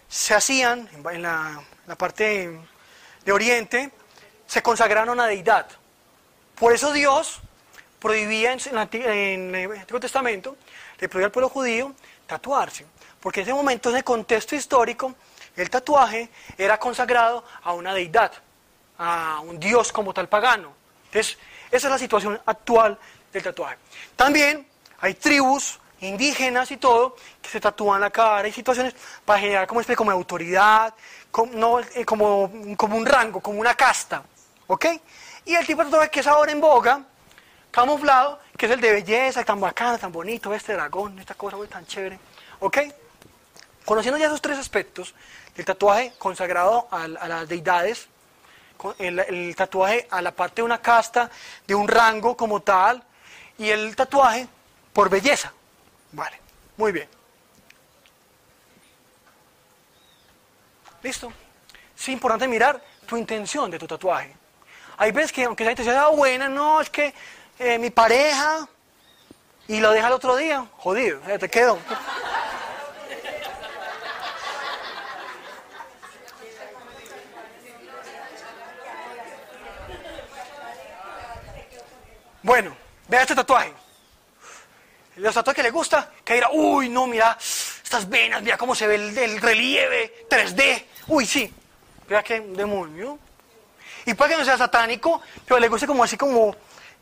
se hacían en la, parte de Oriente, se consagraron a deidad. Por eso Dios prohibía en, en, el Antiguo Testamento, le prohibía al pueblo judío tatuarse. Porque en ese momento, en el contexto histórico, el tatuaje era consagrado a una deidad, a un dios como tal pagano. Entonces, esa es la situación actual del tatuaje. También hay tribus indígenas y todo que se tatúan la cara y situaciones para generar como especie como autoridad, como, eh, como, como un rango, como una casta. ¿Ok? Y el tipo de tatuaje que es ahora en boga, camuflado, que es el de belleza, tan bacano, tan bonito, este dragón, esta cosa tan chévere. ¿Ok? Conociendo ya esos tres aspectos, el tatuaje consagrado a, las deidades, el, tatuaje a la parte de una casta, de un rango como tal, y el tatuaje por belleza. Vale, muy bien. ¿Listo? Es importante mirar tu intención de tu tatuaje. Hay veces que aunque la intención sea buena, no, es que eh, mi pareja y lo deja el otro día, jodido, te quedo. Bueno, vea este tatuaje. Los tatuajes que le gusta, que dirá, uy, no, mira, estas venas, mira cómo se ve el, relieve, 3D. Uy, sí, vea qué demonio. Y puede que no sea satánico, pero le guste como así como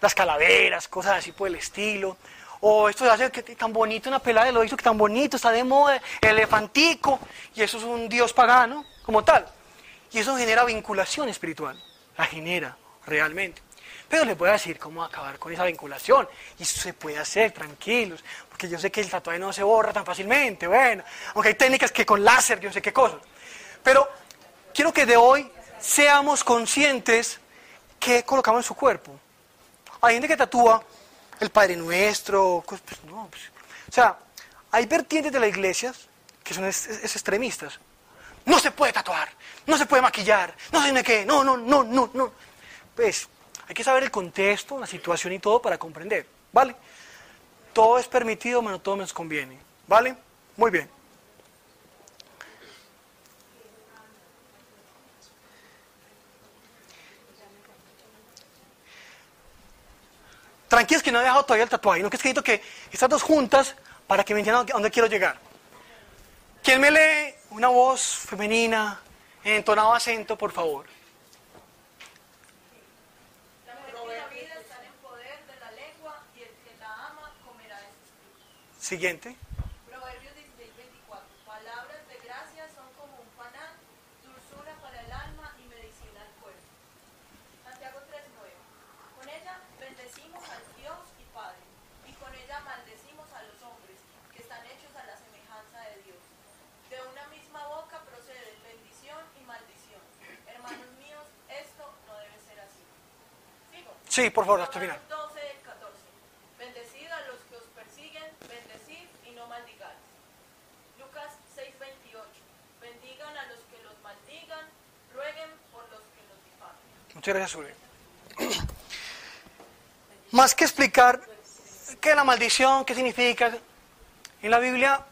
las calaveras, cosas así por el estilo. O esto hace que tan bonito, una pelada lo hizo que tan bonito, está de moda, el elefantico, y eso es un dios pagano, como tal. Y eso genera vinculación espiritual, la genera realmente. Pero les voy a decir cómo acabar con esa vinculación. Y eso se puede hacer, tranquilos. Porque yo sé que el tatuaje no se borra tan fácilmente. Bueno, aunque hay técnicas que con láser, yo sé qué cosas. Pero quiero que de hoy seamos conscientes que colocamos en su cuerpo. Hay gente que tatúa el Padre Nuestro. Pues, no, pues, o sea, hay vertientes de las iglesias que son extremistas. No se puede tatuar, no se puede maquillar, no sé qué, no, no, no, no, no. Pues hay que saber el contexto, la situación y todo para comprender, ¿vale? Todo es permitido, pero todo nos conviene, ¿vale? Muy bien. Tranquilos que no he dejado todavía el tatuaje, no que escrito que estas dos juntas para que me entiendan a dónde quiero llegar. ¿Quién me lee una voz femenina en entonado acento, por favor? Siguiente. Proverbios 16, 24. Palabras de gracia son como un panal, dulzura para el alma y medicina al cuerpo. Santiago 3, 9. Con ella bendecimos al Dios y Padre, y con ella maldecimos a los hombres, que están hechos a la semejanza de Dios. De una misma boca proceden bendición y maldición. Hermanos míos, esto no debe ser así. ¿Sigo? Sí, por favor, hasta el final. Muchas gracias, Más que explicar qué es la maldición, qué significa, en la Biblia,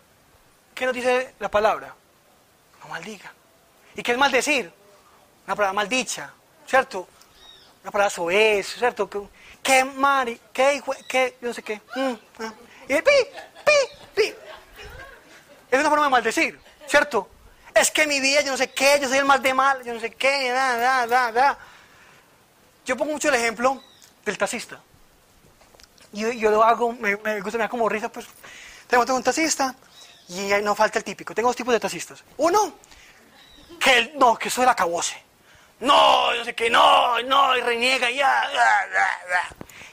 ¿qué nos dice la palabra? No maldiga. ¿Y qué es maldecir? Una palabra maldicha, ¿cierto? Una palabra soez, ¿cierto? ¿Qué mari? ¿Qué ¿Qué? Yo no sé qué. Mm, ah. Y pi, pi, pi. Es una forma de maldecir, ¿cierto? Es que mi vida, yo no sé qué, yo soy el más de mal, yo no sé qué, da, da, da, da. yo pongo mucho el ejemplo del taxista. Yo, lo hago, me, gusta, me da como risa, pues. Tengo, un taxista y no falta el típico. Tengo dos tipos de taxistas. Uno, que él- no, que eso era acabose. No, yo sé que no, no, y reniega ya.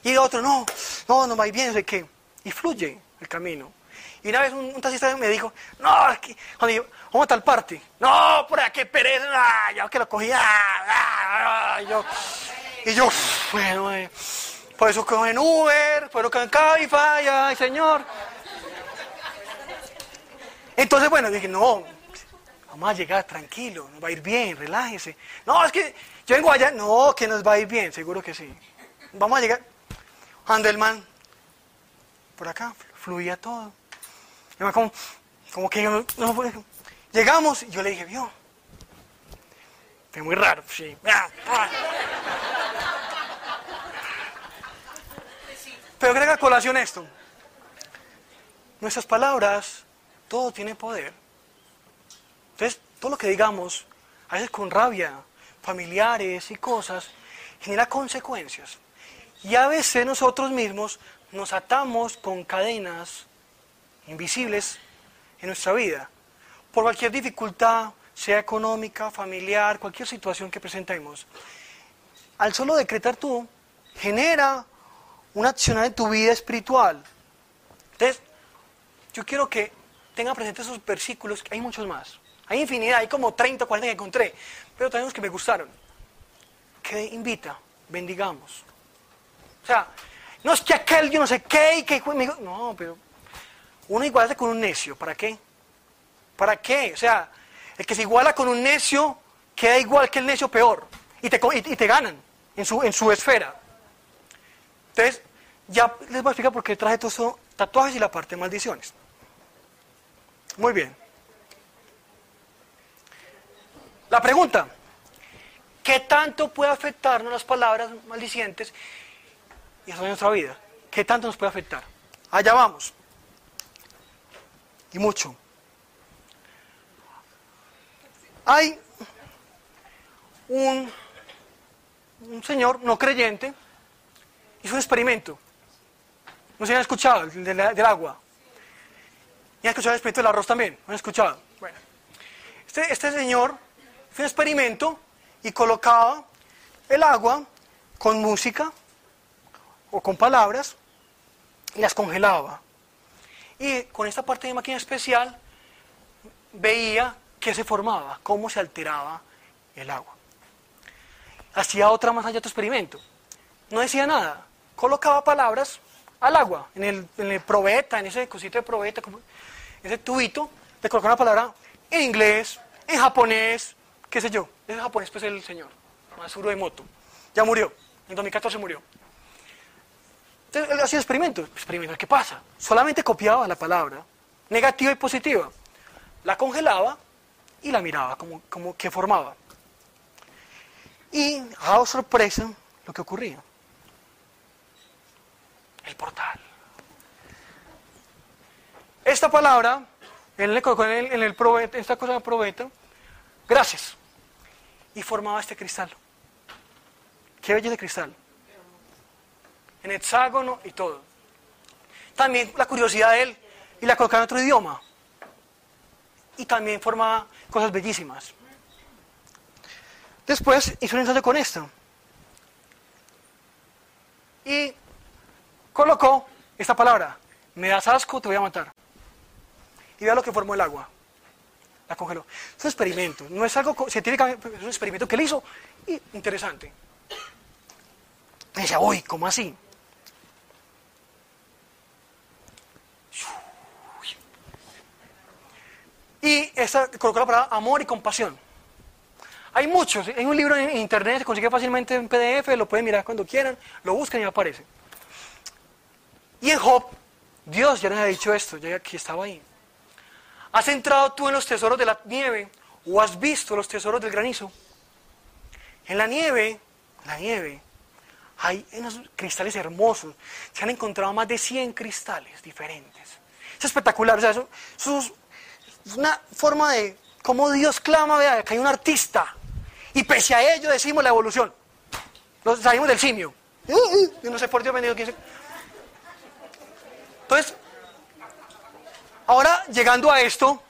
Y el otro, no, no, no va bien, no sé qué. Y fluye el camino. Y una vez un, un taxista me dijo, no, es que, cuando yo, vamos a tal parte. No, por aquí, pereza, ah, ya que lo cogí, ah, ah, y yo, y yo, bueno, eh, por eso cojo en Uber, por eso cojo en Cabify, ay, señor. Entonces, bueno, dije, no, vamos a llegar tranquilo, nos va a ir bien, relájese. No, es que yo vengo allá, no, que nos va a ir bien, seguro que sí. Vamos a llegar. Ando el man, por acá, fluía todo. Como, como que no, no. Llegamos y yo le dije, vio, fue muy raro, sí. Ah, ah. Pero agrega colación esto. Nuestras palabras, todo tiene poder. Entonces, todo lo que digamos, a veces con rabia, familiares y cosas, genera consecuencias. Y a veces nosotros mismos nos atamos con cadenas invisibles en nuestra vida. Por cualquier dificultad, sea económica, familiar, cualquier situación que presentemos. Al solo decretar tú, genera una acción en tu vida espiritual. Entonces, yo quiero que tengan presentes esos versículos, que hay muchos más. Hay infinidad, hay como 30 o 40 que encontré, pero los que me gustaron. Que invita, bendigamos. O sea, no es que aquel yo no sé qué y que... No, pero uno igualarse con un necio, ¿para qué? ¿Para qué? O sea, el que se iguala con un necio queda igual que el necio peor y te, y te ganan en su, en su esfera. Entonces, ya les voy a explicar por qué traje todos esos tatuajes y la parte de maldiciones. Muy bien. La pregunta, ¿qué tanto puede afectarnos las palabras maldicientes y eso en nuestra vida? ¿Qué tanto nos puede afectar? Allá vamos. Y mucho. Hay un, un señor no creyente, hizo un experimento. No se han escuchado, el del agua. ¿Y han escuchado el experimento del arroz también? ¿No han escuchado? Bueno. Este, este señor hizo un experimento y colocaba el agua con música o con palabras y las congelaba. Y con esta parte de máquina especial veía qué se formaba, cómo se alteraba el agua. Hacía otra más allá otro experimento. No decía nada. Colocaba palabras al agua, en el, en el probeta, en ese cosito de probeta, ese tubito, le colocaba una palabra en inglés, en japonés, qué sé yo. Ese japonés pues el señor, Masuro Emoto. Ya murió, en 2014 murió. Entonces él hacía experimentos. Experimentos, ¿qué pasa? Solamente copiaba la palabra, negativa y positiva. La congelaba y la miraba como, como que formaba. Y, a sorpresa, lo que ocurría. El portal. Esta palabra, le colocó en el, en el esta cosa de probeta, gracias. Y formaba este cristal. Qué bello de cristal. En hexágono y todo. También la curiosidad de él, y la colocaba en otro idioma. Y también formaba cosas bellísimas. Después hizo un ensayo con esto. Y colocó esta palabra. Me das asco, te voy a matar. Y vea lo que formó el agua. La congeló. Es un experimento. No es algo científicamente, es un experimento que él hizo y interesante. Y decía, uy, ¿cómo así? Y esta colocó la palabra amor y compasión. Hay muchos, hay un libro en internet, se consigue fácilmente en PDF, lo pueden mirar cuando quieran, lo buscan y aparece. Y en Job, Dios ya nos ha dicho esto, ya que estaba ahí. ¿Has entrado tú en los tesoros de la nieve o has visto los tesoros del granizo? En la nieve, la nieve, hay unos cristales hermosos. Se han encontrado más de 100 cristales diferentes. Es espectacular, o sea, eso, es una forma de cómo Dios clama, vea, que hay un artista. Y pese a ello decimos la evolución. Los salimos del simio. Yo no sé por Dios bendito quién. Entonces, ahora llegando a esto,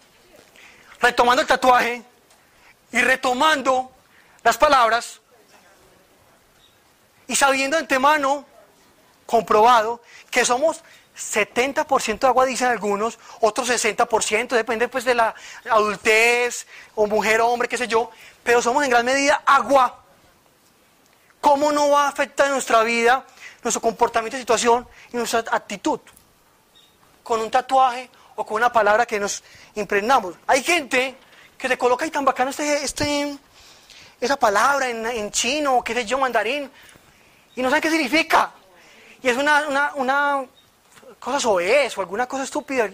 retomando el tatuaje y retomando las palabras y sabiendo de antemano, comprobado, que somos 70% de agua, dicen algunos, otros 60%, depende pues de la adultez, o mujer o hombre, qué sé yo, pero somos en gran medida agua. ¿Cómo no va a afectar nuestra vida, nuestro comportamiento, situación y nuestra actitud? Con un tatuaje o con una palabra que nos impregnamos. Hay gente que se coloca ahí tan bacano este, este, esa palabra en, en chino, qué sé yo, mandarín, y no saben qué significa. Y es una, una, una cosa soez o alguna cosa estúpida,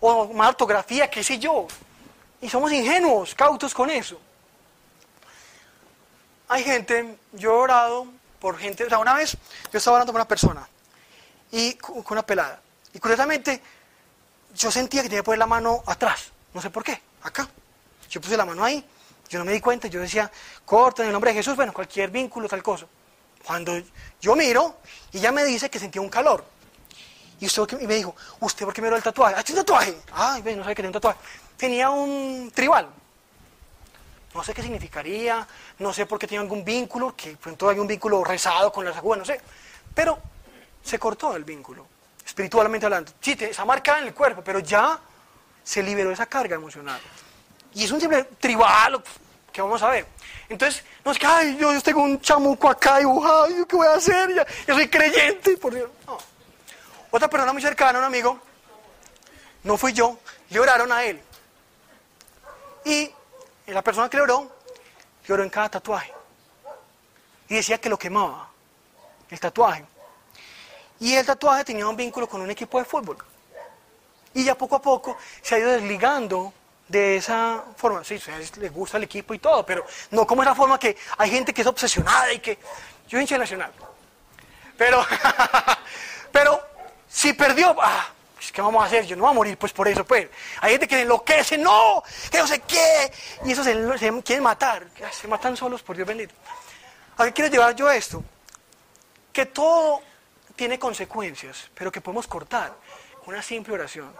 o mala ortografía, qué sé yo. Y somos ingenuos, cautos con eso. Hay gente, yo he orado por gente, o sea, una vez yo estaba orando por una persona, y con una pelada. Y curiosamente, yo sentía que tenía que poner la mano atrás, no sé por qué, acá. Yo puse la mano ahí, yo no me di cuenta, yo decía, corta en el nombre de Jesús, bueno, cualquier vínculo, tal cosa. Cuando yo miro, y ella me dice que sentía un calor. Y, usted, y me dijo, ¿usted por qué me dio el tatuaje? ¿Ah, un tatuaje? Ay, no sé qué tenía un tatuaje. Tenía un tribal. No sé qué significaría, no sé por qué tenía algún vínculo, que pronto hay un vínculo rezado con las agujas, no sé. Pero se cortó el vínculo, espiritualmente hablando. Sí, esa marca en el cuerpo, pero ya se liberó esa carga emocional. Y es un simple tribal, que vamos a ver. Entonces, no es que, ay, yo, tengo un chamuco acá y, ay, ¿qué voy a hacer? Ya, yo soy creyente, por Dios. Otra persona muy cercana, un amigo, no fui yo, le oraron a él. Y la persona que le oró, le oró en cada tatuaje. Y decía que lo quemaba, el tatuaje. Y el tatuaje tenía un vínculo con un equipo de fútbol. Y ya poco a poco se ha ido desligando de esa forma. Sí, le gusta el equipo y todo, pero no como esa forma que hay gente que es obsesionada y que... Yo hincha nacional. Pero, pero si perdió, ah, pues, ¿qué vamos a hacer? Yo no voy a morir pues por eso, pues. Hay gente que enloquece, no, que no sé qué. Y eso se, se quieren matar. Se matan solos, por Dios bendito. ¿A qué quiero llevar yo esto? Que todo tiene consecuencias, pero que podemos cortar con una simple oración.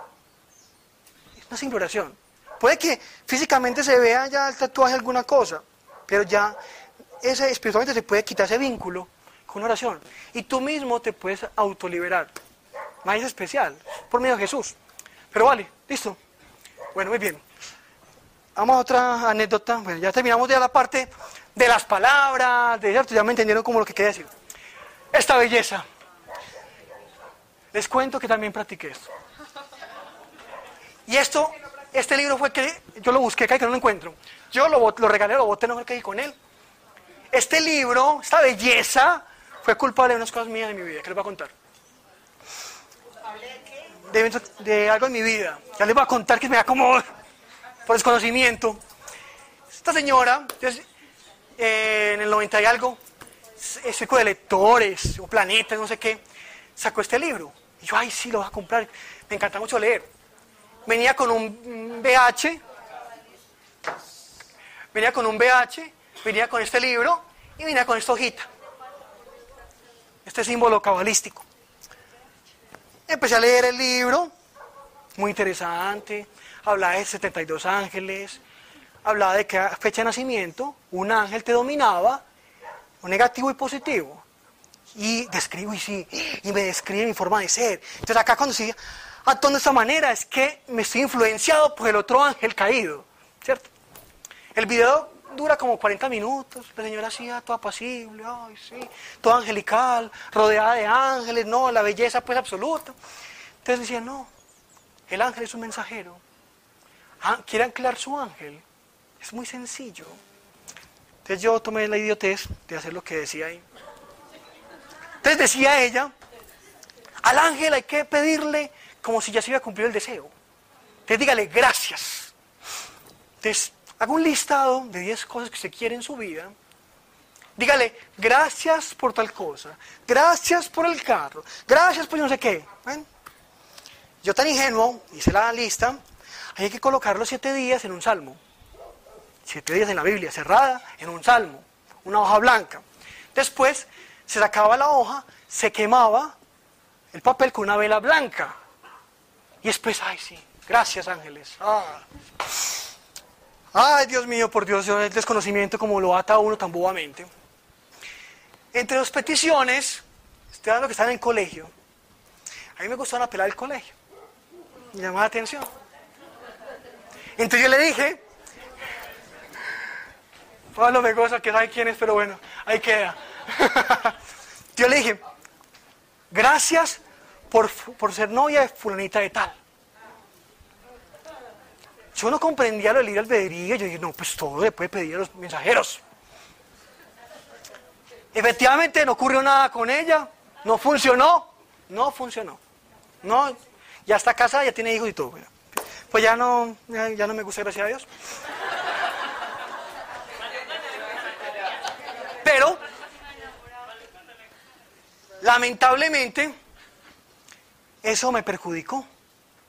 Una simple oración. Puede que físicamente se vea ya el tatuaje alguna cosa, pero ya ese, espiritualmente se puede quitar ese vínculo con una oración. Y tú mismo te puedes autoliberar. Más especial, por medio de Jesús. Pero vale, listo. Bueno, muy bien. Vamos a otra anécdota. Bueno, ya terminamos ya la parte de las palabras, de cierto, ya me entendieron como lo que quería decir. Esta belleza. Les cuento que también practiqué esto. Y esto este libro fue que yo lo busqué, que no lo encuentro. Yo lo, lo regalé, lo boté, no me quedé con él. Este libro, esta belleza, fue culpable de unas cosas mías de mi vida, que les voy a contar. De, de algo en mi vida. Ya les voy a contar que me da como por desconocimiento. Esta señora, eh, en el 90 y algo, ese de lectores o planetas, no sé qué, sacó este libro. Y yo, ay, sí, lo voy a comprar. Me encanta mucho leer venía con un BH, venía con un BH, venía con este libro y venía con esta hojita, este símbolo cabalístico. Empecé a leer el libro, muy interesante, hablaba de 72 ángeles, hablaba de que a fecha de nacimiento un ángel te dominaba, un negativo y positivo. Y describo y sí, y me describe mi forma de ser. Entonces acá cuando sí, actuando de esta manera es que me estoy influenciado por el otro ángel caído, ¿cierto? El video dura como 40 minutos, la señora así, ah, toda apacible, ay, sí, toda angelical, rodeada de ángeles, no, la belleza pues absoluta. Entonces decía, no, el ángel es un mensajero. Ah, quiere anclar su ángel. Es muy sencillo. Entonces yo tomé la idiotez de hacer lo que decía ahí. Entonces decía ella, al ángel hay que pedirle como si ya se hubiera cumplido el deseo. Entonces dígale gracias. Entonces, haga un listado de 10 cosas que se quiere en su vida. Dígale, gracias por tal cosa, gracias por el carro, gracias por no sé qué. Yo tan ingenuo, hice la lista, hay que colocarlo siete días en un salmo. Siete días en la Biblia, cerrada, en un salmo, una hoja blanca. Después se sacaba la hoja, se quemaba el papel con una vela blanca. Y después, ay sí, gracias ángeles. Ah. Ay, Dios mío, por Dios, el desconocimiento como lo ata uno tan bobamente. Entre dos peticiones, estoy hablando que están en el colegio. A mí me gustaba apelar el colegio. Me llamaba la atención. Entonces yo le dije, Pablo me goza que sabe quién es, pero bueno, ahí queda. yo le dije, gracias por, por ser novia de fulanita de tal. Yo no comprendía lo del libre albedrío. Yo dije, no, pues todo le puede pedir a los mensajeros. Efectivamente no ocurrió nada con ella, no funcionó, no funcionó. No, ya está casada, ya tiene hijos y todo. Pues ya no, ya, no me gusta, gracias a Dios. Pero, lamentablemente, eso me perjudicó,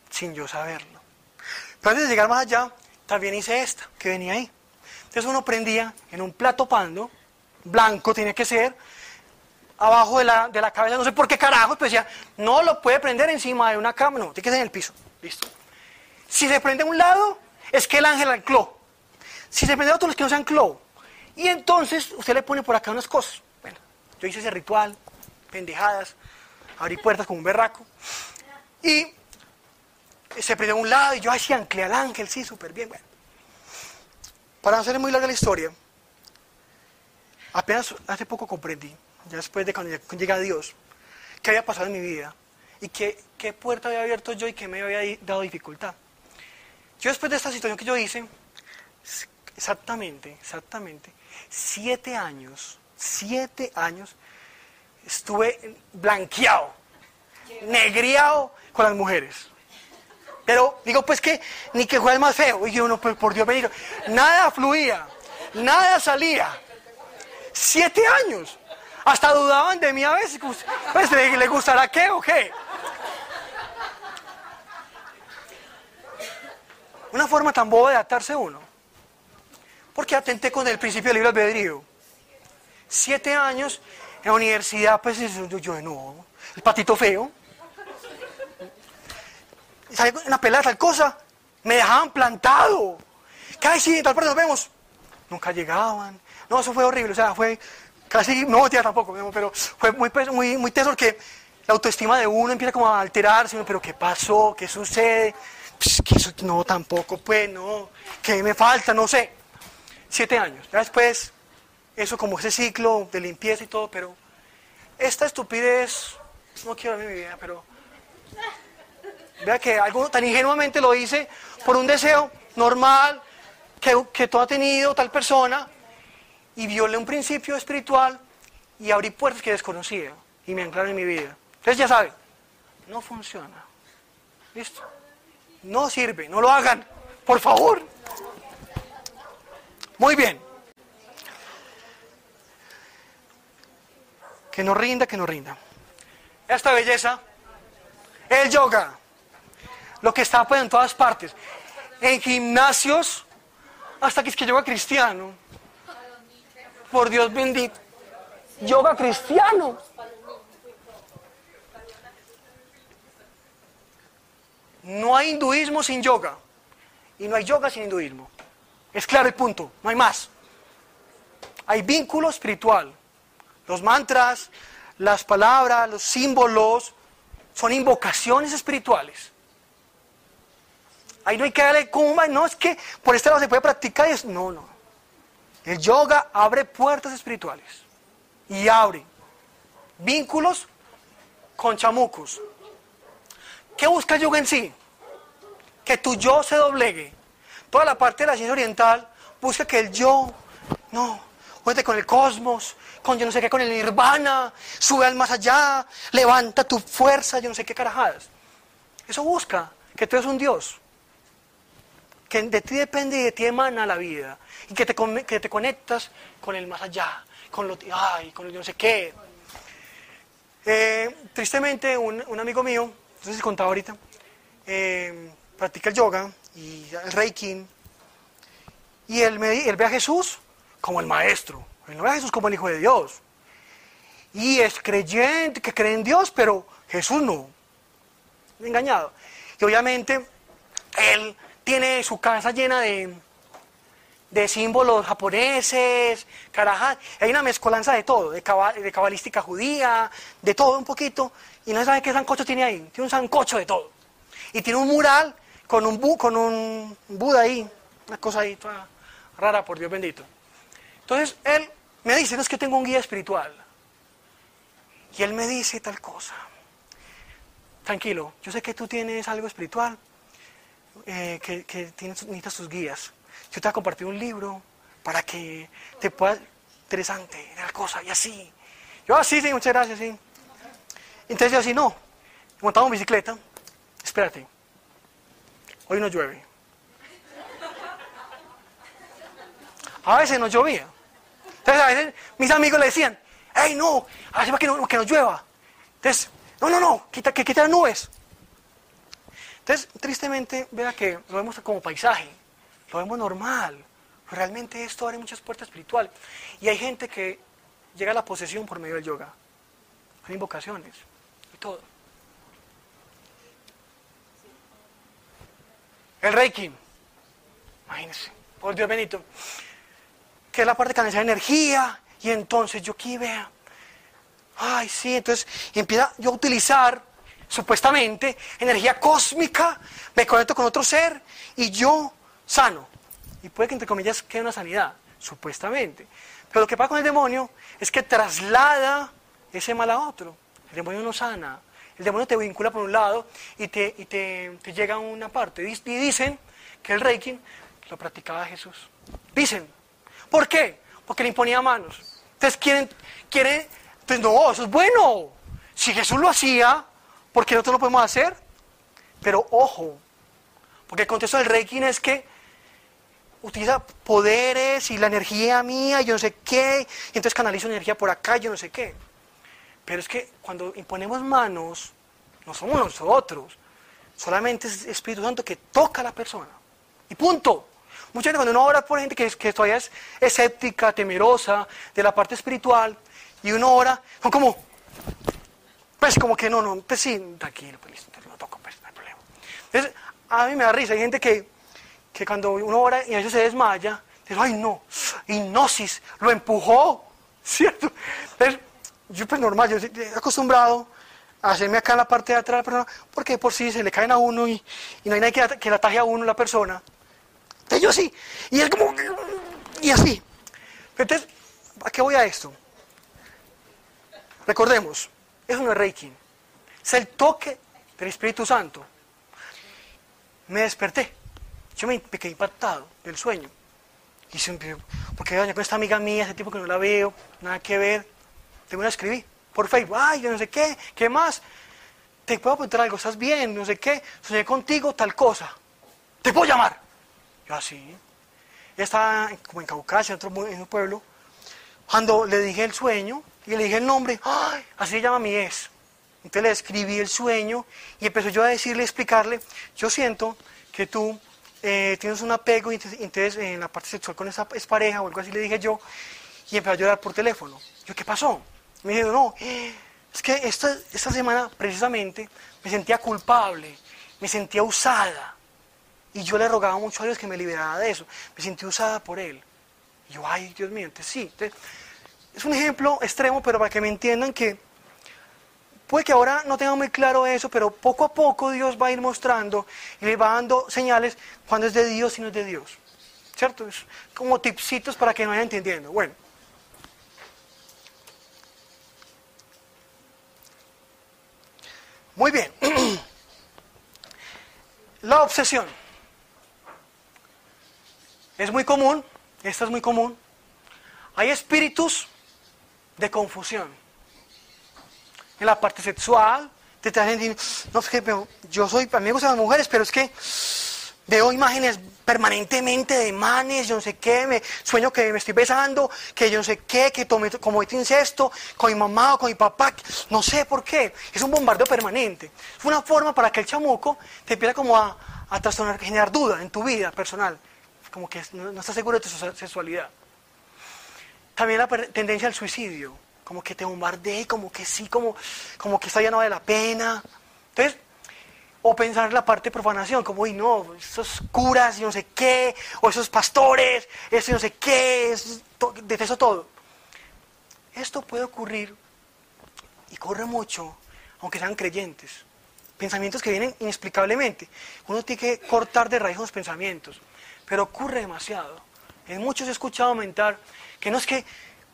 sin yo saberlo. Pero antes de llegar más allá, también hice esta, que venía ahí. Entonces uno prendía en un plato pando, blanco tiene que ser, abajo de la, de la cabeza, no sé por qué carajo, pues decía, no lo puede prender encima de una cama, no, tiene que ser en el piso, listo. Si se prende a un lado, es que el ángel ancló. Si se prende a otro, es que no se ancló. Y entonces usted le pone por acá unas cosas. Bueno, yo hice ese ritual, pendejadas, abrí puertas como un berraco. Y se prendió a un lado y yo así anclé al ángel, sí, súper bien. Para hacer muy larga la historia, apenas hace poco comprendí, ya después de cuando llega Dios, qué había pasado en mi vida y qué, qué puerta había abierto yo y qué me había dado dificultad. Yo después de esta situación que yo hice, exactamente, exactamente, siete años, siete años, estuve blanqueado, negriado con las mujeres. Pero digo, pues que ni que juegue más feo. Y yo, no, pues, por Dios bendito. Nada fluía, nada salía. Siete años. Hasta dudaban de mí a veces. Pues, ¿le, ¿le gustará qué o qué? Una forma tan boba de adaptarse uno. Porque atenté con el principio del libro albedrío. Siete años en la universidad, pues yo, yo no, el patito feo salía una pelada tal cosa, me dejaban plantado. ¿Qué sí, tal parte nos vemos? Nunca llegaban. No, eso fue horrible, o sea, fue casi, no, tía tampoco, pero fue muy, muy, muy teso porque la autoestima de uno empieza como a alterarse, pero ¿qué pasó? ¿Qué sucede? Pues, eso, no, tampoco, pues, no, ¿qué me falta? No sé. Siete años. Ya después, eso como ese ciclo de limpieza y todo, pero esta estupidez, no quiero ver mi vida, pero Vea que algo tan ingenuamente lo hice por un deseo normal que, que todo ha tenido tal persona y violé un principio espiritual y abrí puertas que desconocía y me anclaron en mi vida. Entonces ya saben, no funciona. ¿Listo? No sirve, no lo hagan, por favor. Muy bien. Que no rinda, que no rinda. Esta belleza, el yoga lo que está pues, en todas partes. En gimnasios, hasta que es que yoga cristiano. Por Dios bendito. Yoga cristiano. No hay hinduismo sin yoga. Y no hay yoga sin hinduismo. Es claro el punto, no hay más. Hay vínculo espiritual. Los mantras, las palabras, los símbolos, son invocaciones espirituales. Ahí no hay que darle cumba, no es que por este lado se puede practicar. No, no. El yoga abre puertas espirituales y abre vínculos con chamucos. ¿Qué busca el yoga en sí? Que tu yo se doblegue. Toda la parte de la ciencia oriental busca que el yo, no, cuente con el cosmos, con yo no sé qué, con el nirvana, sube al más allá, levanta tu fuerza, yo no sé qué carajadas. Eso busca que tú eres un Dios que de ti depende y de ti emana la vida, y que te, que te conectas con el más allá, con lo, ay, con el no sé qué. Eh, tristemente, un, amigo mío, no sé si contaba ahorita, eh, practica el yoga y el reiki, y él, me, él ve a Jesús como el maestro, él no ve a Jesús como el Hijo de Dios. y es creyente, que cree en Dios, pero Jesús no. Engañado. Y obviamente él tiene su casa llena de, de símbolos japoneses, carajas. Hay una mezcolanza de todo, de, de cabalística judía, de todo un poquito. Y no sabe qué sancocho tiene ahí. Tiene un sancocho de todo. Y tiene un mural con un, con un Buda ahí, una cosa ahí toda rara, por Dios bendito. Entonces él me dice, no es que tengo un guía espiritual. Y él me dice tal cosa. Tranquilo, yo sé que tú tienes algo espiritual, eh, que, tienes, necesitas tus guías. Yo te voy a compartir un libro para que te pueda... Interesante, tal cosa, y así. Yo así, sí, muchas gracias, sí. Entonces yo así, no. Montamos en bicicleta. Espérate. Hoy no llueve. A veces no llovía. Entonces a veces mis amigos le decían, hey, no, así para que no, que no llueva. Entonces, no, no, no, quita, que quita las nubes. Entonces, tristemente, vea que lo vemos como paisaje, lo vemos normal. Realmente esto abre muchas puertas espirituales. Y hay gente que llega a la posesión por medio del yoga. Hay invocaciones y todo. El Reiki. Imagínense, por Dios benito que es la parte que canaliza energía, y entonces yo aquí vea, ay, sí, entonces empieza yo a utilizar supuestamente energía cósmica, me conecto con otro ser y yo sano. Y puede que entre comillas quede una sanidad, supuestamente. Pero lo que pasa con el demonio es que traslada ese mal a otro. El demonio no sana. El demonio te vincula por un lado y te, y te, te llega a una parte. Y dicen que el Reiki lo practicaba Jesús. Dicen, ¿Por qué? Porque le imponía manos. Entonces quieren, quieren, pues no, eso es bueno. Si Jesús lo hacía, ¿por qué nosotros lo podemos hacer? Pero ojo, porque el contexto del Reiki es que utiliza poderes y la energía mía, yo no sé qué, y entonces canalizo energía por acá, yo no sé qué. Pero es que cuando imponemos manos, no somos nosotros, solamente es Espíritu Santo que toca a la persona. Y punto. Muchas veces cuando uno ora por gente que, que todavía es escéptica, temerosa de la parte espiritual, y uno ora, son como, pues como que no, no, pues sí, tranquilo, pues listo, no toco, pues no hay problema. Entonces, a mí me da risa, hay gente que, que cuando uno ora y a veces se desmaya, dice, ay no, hipnosis, lo empujó, ¿cierto? Entonces, yo pues normal, yo he acostumbrado a hacerme acá en la parte de atrás de la persona, porque por sí se le caen a uno y, y no hay nadie que, que le ataje a uno la persona. Entonces yo así. Y él como... Y así. Entonces, ¿a qué voy a esto? Recordemos, es un Reiki. Es el toque del Espíritu Santo. Me desperté. Yo me, quedé impactado del sueño. Y siempre, porque con esta amiga mía, ese tipo que no la veo, nada que ver. Te voy a escribir por Facebook. Ay, yo no sé qué, ¿qué más? Te puedo preguntar algo, ¿estás bien? No sé qué. Soñé contigo, tal cosa. Te puedo llamar. Así. Ella estaba como en Caucasia, en un pueblo. Cuando le dije el sueño y le dije el nombre. Así se llama mi ex. Entonces le escribí el sueño y empezó yo a decirle, explicarle, yo siento que tú eh, tienes un apego y entonces en la parte sexual con esa pareja o algo así le dije yo y empezó a llorar por teléfono. Yo, ¿qué pasó? Me dijo, no, es que esta, esta semana precisamente me sentía culpable, me sentía usada. Y yo le rogaba mucho a Dios que me liberara de eso. Me sentí usada por Él. Y yo, ay, Dios mío, entonces sí. es un ejemplo extremo, pero para que me entiendan que puede que ahora no tenga muy claro eso, pero poco a poco Dios va a ir mostrando y le va dando señales cuando es de Dios y no es de Dios. ¿Cierto? Es como tipsitos para que no vayan entendiendo. Bueno. Muy bien. La obsesión. Es muy común, esto es muy común. Hay espíritus de confusión. En la parte sexual, te traen no yo soy, a mí me gustan las mujeres, pero es que veo imágenes permanentemente de manes, yo no sé qué, me sueño que me estoy besando, que yo no sé qué, que tomé, como este incesto con mi mamá o con mi papá, no sé por qué. Es un bombardeo permanente. Es una forma para que el chamuco te empiece como a, a trastornar, generar duda en tu vida personal como que no, está estás seguro de tu sexualidad. También la tendencia al suicidio. como que te bombardee, como que sí, como, como que esta ya no vale la pena. Entonces, o pensar en la parte de profanación, como, uy, no, esos curas y no sé qué, o esos pastores, eso y no sé qué, detesto todo. Esto puede ocurrir y corre mucho, aunque sean creyentes. Pensamientos que vienen inexplicablemente. Uno tiene que cortar de raíz los pensamientos, pero ocurre demasiado. En muchos he escuchado aumentar que no es que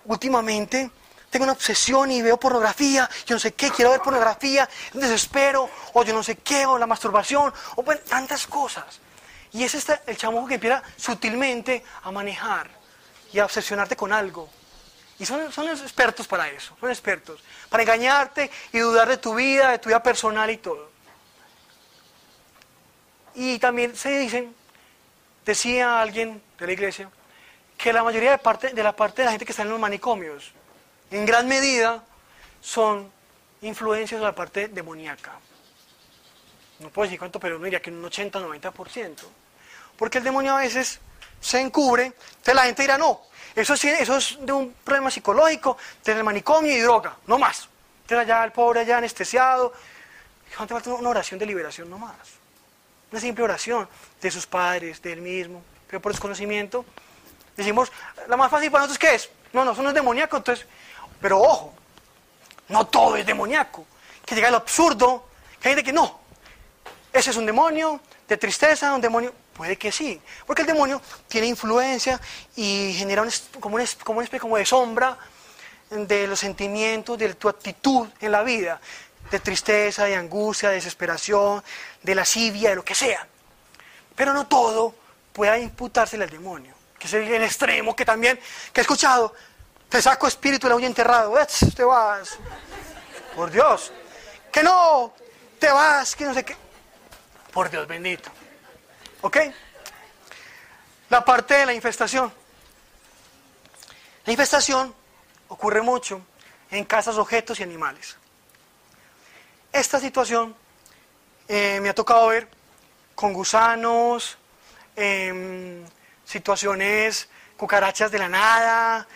últimamente tengo una obsesión y veo pornografía, yo no sé qué, quiero ver pornografía, desespero, o yo no sé qué, o la masturbación, o tantas cosas. Y es este, el chamuco que empieza sutilmente a manejar y a obsesionarte con algo. Y son, son expertos para eso, son expertos, para engañarte y dudar de tu vida, de tu vida personal y todo. Y también se dicen, decía alguien de la iglesia, que la mayoría de, parte, de la parte de la gente que está en los manicomios, en gran medida, son influencias de la parte demoníaca. No puedo decir cuánto, pero no diría que un 80-90%. Porque el demonio a veces se encubre, entonces la gente dirá, no, eso, eso es de un problema psicológico, del manicomio y droga, no más. Entonces allá el pobre allá anestesiado, ¿cuánto falta una oración de liberación? No más. Una simple oración de sus padres, de él mismo, pero por desconocimiento Decimos, la más fácil para nosotros, ¿qué es? No, no, eso no es demoníaco, entonces, pero ojo, no todo es demoníaco. Que llega al absurdo, que hay gente que no, ese es un demonio de tristeza, un demonio, puede que sí, porque el demonio tiene influencia y genera como, una, como especie como de sombra de los sentimientos, de tu actitud en la vida, de tristeza, de angustia, de desesperación, de lascivia, de lo que sea. Pero no todo puede imputársele al demonio que es el extremo, que también, que he escuchado, te saco espíritu de la uña enterrado, te vas, por Dios, que no, te vas, que no sé qué, por Dios bendito, ¿ok? La parte de la infestación. La infestación ocurre mucho en casas, objetos y animales. Esta situación eh, me ha tocado ver con gusanos, eh, situaciones, cucarachas de la nada,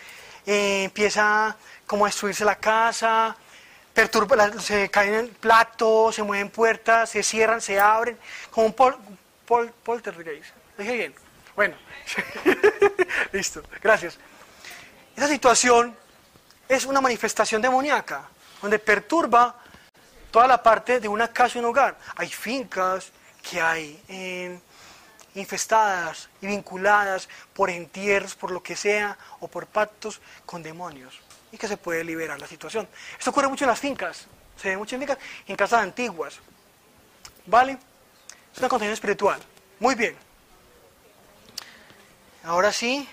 eh, empieza como a destruirse la casa, perturba, se caen en platos, se mueven puertas, se cierran, se abren, como un pol, pol, poltergeist. dije bien? Bueno, listo, gracias. Esa situación es una manifestación demoníaca, donde perturba toda la parte de una casa y un hogar. Hay fincas que hay en infestadas y vinculadas por entierros, por lo que sea, o por pactos con demonios, y que se puede liberar la situación. Esto ocurre mucho en las fincas, se ve mucho en fincas, en casas antiguas. ¿Vale? Es una contención espiritual. Muy bien. Ahora sí.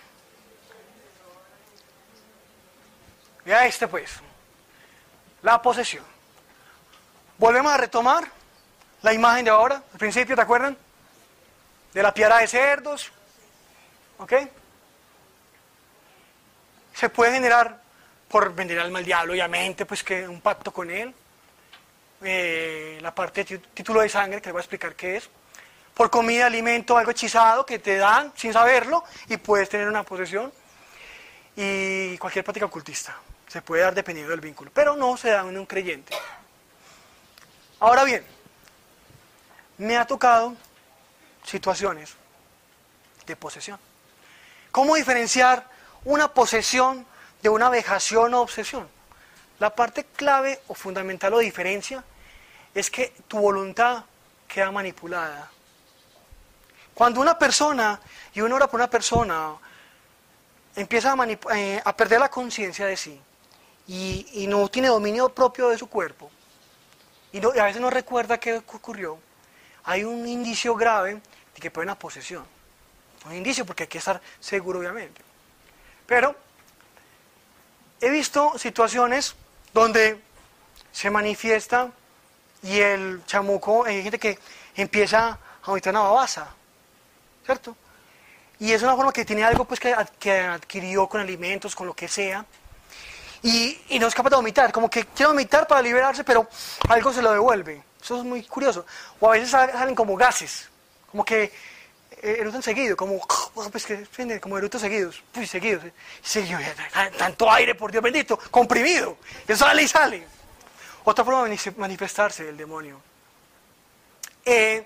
Vea este pues. La posesión. Volvemos a retomar la imagen de ahora, al principio, ¿te acuerdan? de la piara de cerdos. ¿Ok? Se puede generar por vender alma al diablo, obviamente, pues que un pacto con él. Eh, la parte de título de sangre, que les voy a explicar qué es. Por comida, alimento, algo hechizado que te dan sin saberlo y puedes tener una posesión. Y cualquier práctica ocultista. Se puede dar dependiendo del vínculo, pero no se da en un creyente. Ahora bien, me ha tocado situaciones de posesión. ¿Cómo diferenciar una posesión de una vejación o obsesión? La parte clave o fundamental o diferencia es que tu voluntad queda manipulada. Cuando una persona, y uno ora por una persona, empieza a, eh, perder la conciencia de sí y, y, no tiene dominio propio de su cuerpo, y, a veces no recuerda qué ocurrió, hay un indicio grave de que puede una posesión. Un indicio porque hay que estar seguro, obviamente. Pero he visto situaciones donde se manifiesta y el chamuco, hay gente que empieza a aumentar una babasa, ¿cierto? Y es una forma que tiene algo pues, que, adquirió con alimentos, con lo que sea, y, no es capaz de vomitar, como que quiere vomitar para liberarse, pero algo se lo devuelve. Eso es muy curioso. O a veces salen como gases, como que eh, eructan seguido, como, pues que, como eructos seguidos, pues seguidos. seguidos. tanto aire, por Dios bendito, comprimido, que sale y sale. Otra forma de manifestarse del demonio. Eh,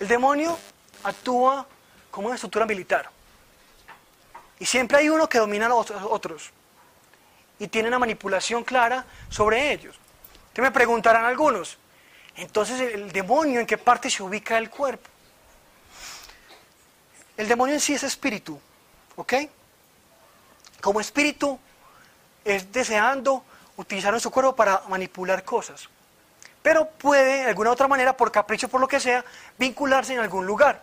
el demonio actúa como una estructura militar. Y siempre hay uno que domina a los otros. Y tiene una manipulación clara sobre ellos. Te me preguntarán algunos, entonces el demonio en qué parte se ubica el cuerpo? El demonio en sí es espíritu, ¿ok? Como espíritu es deseando utilizar nuestro cuerpo para manipular cosas. Pero puede, de alguna otra manera, por capricho, por lo que sea, vincularse en algún lugar.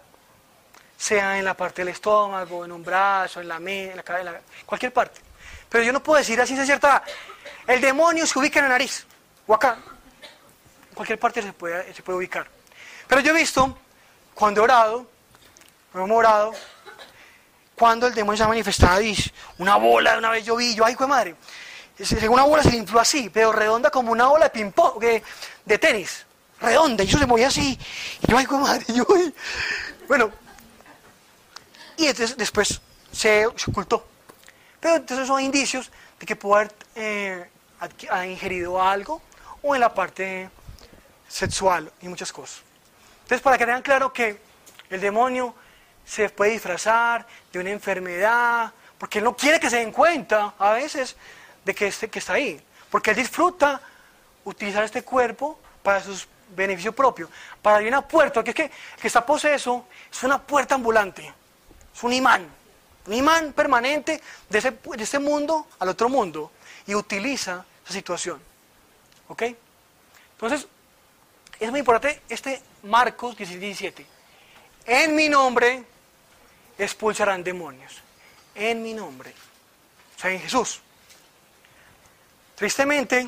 Sea en la parte del estómago, en un brazo, en la en la cabeza, cualquier parte. Pero yo no puedo decir así de cierta. El demonio se ubica en la nariz, o acá. En cualquier parte se puede, ubicar. Pero yo he visto, cuando he orado, hemos orado, cuando el demonio se ha manifestado una bola, de una vez yo vi, yo, ay, fue madre, una bola se infló así, pero redonda como una bola de ping-pong, de tenis, redonda, y eso se movía así, y yo, ay, fue madre, yo, bueno, y después se, ocultó. Pero entonces son indicios de que puede haber eh, ingerido algo o en la parte sexual y muchas cosas. Entonces, para que tengan claro que el demonio se puede disfrazar de una enfermedad, porque él no quiere que se den cuenta a veces de que, este, que está ahí, porque él disfruta utilizar este cuerpo para sus beneficios propios, para abrir una puerta, que es que el que está poseso es una puerta ambulante, es un imán, un imán permanente de, ese, de este mundo al otro mundo, y utiliza esa situación. ¿Ok? Entonces, es muy importante este Marcos 17. En mi nombre expulsarán demonios. En mi nombre. O sea, en Jesús. Tristemente,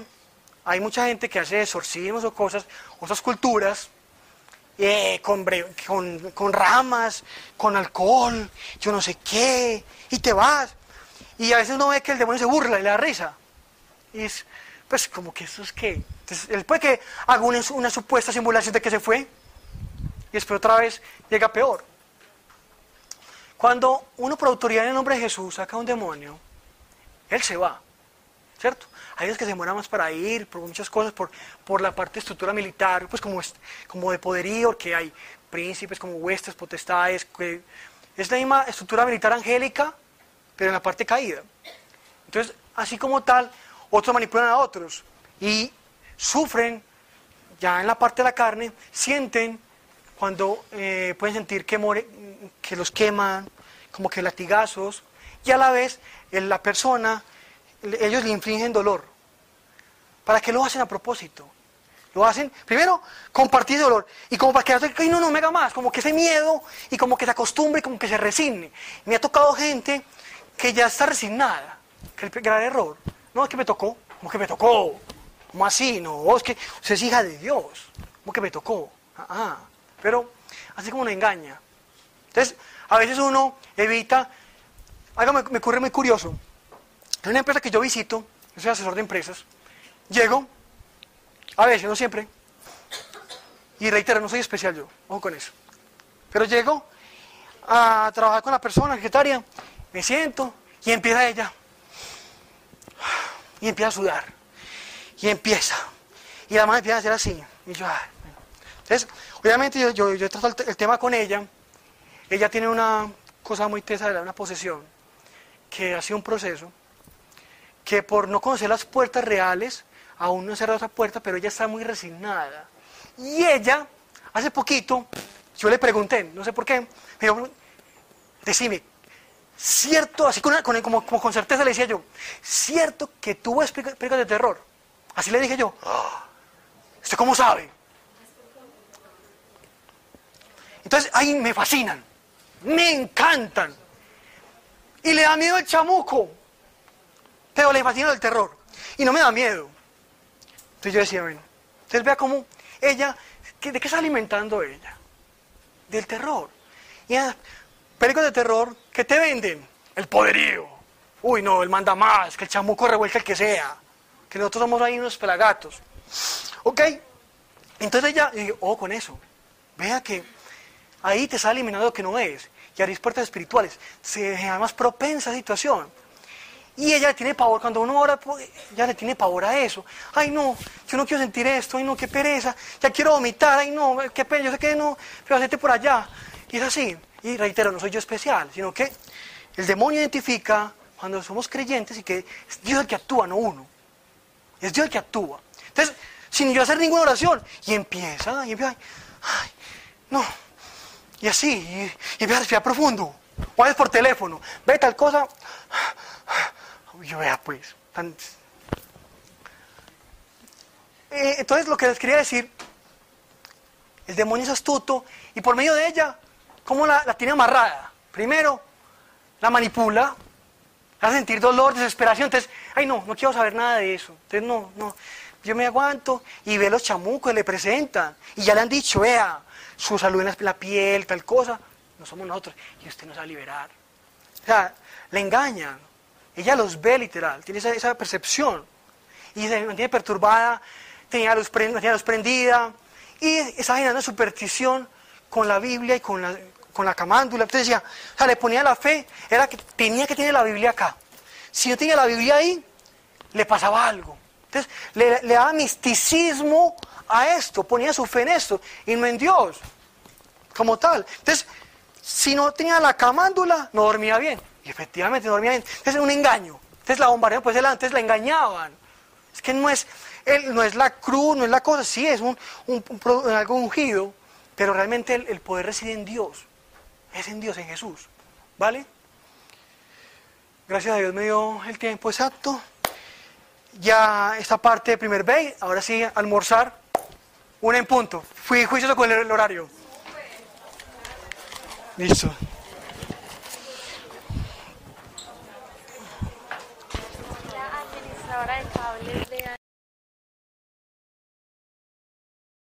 hay mucha gente que hace exorcismos o cosas, otras culturas, eh, con, con, ramas, con alcohol, yo no sé qué, y te vas. Y a veces uno ve que el demonio se burla y le da risa. Y es, pues, como que eso es que. Entonces, él puede que haga una, una supuesta simulación de que se fue, y después otra vez llega peor. Cuando uno por autoridad en el nombre de Jesús saca un demonio, él se va, ¿cierto? Hay veces que se demora más para ir, por muchas cosas, por, por la parte de estructura militar, pues como, como de poderío, que hay príncipes como huestes, potestades, que es la misma estructura militar angélica, pero en la parte caída. Entonces, así como tal, otros manipulan a otros y sufren, ya en la parte de la carne, sienten cuando eh, pueden sentir que, que los queman, como que latigazos, y a la vez la persona, ellos le infringen dolor. ¿Para qué lo hacen a propósito? Lo hacen, primero, compartir dolor. Y como para que ay, no, no me haga más. Como que ese miedo y como que se acostumbre, como que se resigne. Me ha tocado gente que ya está resignada. Que el gran error. No, es que me tocó. Como que me tocó. ¿Cómo así? No, es que usted es hija de Dios. Como que me tocó. Ah, ah pero así como nos engaña. Entonces, a veces uno evita, algo me ocurre muy curioso. En una empresa que yo visito, yo soy asesor de empresas, llego, a veces, no siempre, y reitero, no soy especial yo, ojo con eso. Pero llego a trabajar con la persona, la secretaria, me siento y empieza ella. Y empieza a sudar. Y empieza. Y además empieza a hacer así. Y yo, entonces, obviamente yo, yo, yo trato el, tema con ella. Ella tiene una cosa muy tesa, una posesión, que ha sido un proceso, que por no conocer las puertas reales, aún no ha cerrado esa puerta, pero ella está muy resignada. Y ella, hace poquito, yo le pregunté, no sé por qué, me dijo, decime, cierto, así con, como, con certeza le decía yo, cierto que tú ves películas de terror. Así le dije yo, ah, ¿usted cómo sabe? Entonces, ahí me fascinan, me encantan. Y le da miedo el chamuco, pero le fascina el terror. Y no me da miedo. Entonces yo decía, bueno, entonces vea cómo ella, ¿de qué está alimentando ella? Del terror. Y a películas de terror, ¿qué te venden? El poderío. Uy, no, él manda más, que el chamuco revuelca el que sea. Que nosotros somos ahí unos pelagatos. ¿Ok? Entonces ella, y, oh, con eso. Vea que ahí te está eliminando lo que no es. Y abrís puertas espirituales. Se deja más propensa a situación. Y ella le tiene pavor, cuando uno ora, ya le tiene pavor a eso. Ay, no, yo no quiero sentir esto, ay, no, qué pereza, ya quiero vomitar, ay, no, qué pena, yo sé que no, pero hacerte por allá. Y es así. Y reitero, no soy yo especial, sino que el demonio identifica cuando somos creyentes y que es Dios el que actúa, no uno. Es Dios el que actúa. Entonces, sin yo hacer ninguna oración, y empieza, y empieza, ay, no. Y así, y, y empieza a respirar profundo. O veces por teléfono, ve tal cosa, yo vea pues. tan- Eh, entonces lo que les quería decir, el demonio es astuto y por medio de ella, ¿cómo la, la tiene amarrada? Primero, la manipula, la hace sentir dolor, desesperación, entonces, ay no, no quiero saber nada de eso, entonces no, no, yo me aguanto y ve los chamucos, le presentan y ya le han dicho, vea, su salud en la piel, tal cosa, no somos nosotros y usted nos va a liberar. O sea, le engañan. Ella los ve literal, tiene esa, percepción. Y se mantiene perturbada, tenía luz, tenía luz prendida. Y estaba generando superstición con la Biblia y con la, con la camándula. Entonces decía, o sea, le ponía la fe, era que tenía que tener la Biblia acá. Si no tenía la Biblia ahí, le pasaba algo. Entonces le, le daba misticismo a esto, ponía su fe en esto y no en Dios como tal. Entonces, si no tenía la camándula, no dormía bien. Y efectivamente no dormía bien. Entonces, es un engaño. Entonces la bombardeaban pues antes la engañaban. Es que no es, él, no es la cruz, no es la cosa, sí es un, un- algo ungido, pero realmente el, el poder reside en Dios. Es en Dios, en Jesús. ¿Vale? Gracias a Dios me dio el tiempo exacto. Ya esta parte de primer bay, ahora sí, almorzar. Una en punto. Fui juicioso con el, el horario. Listo.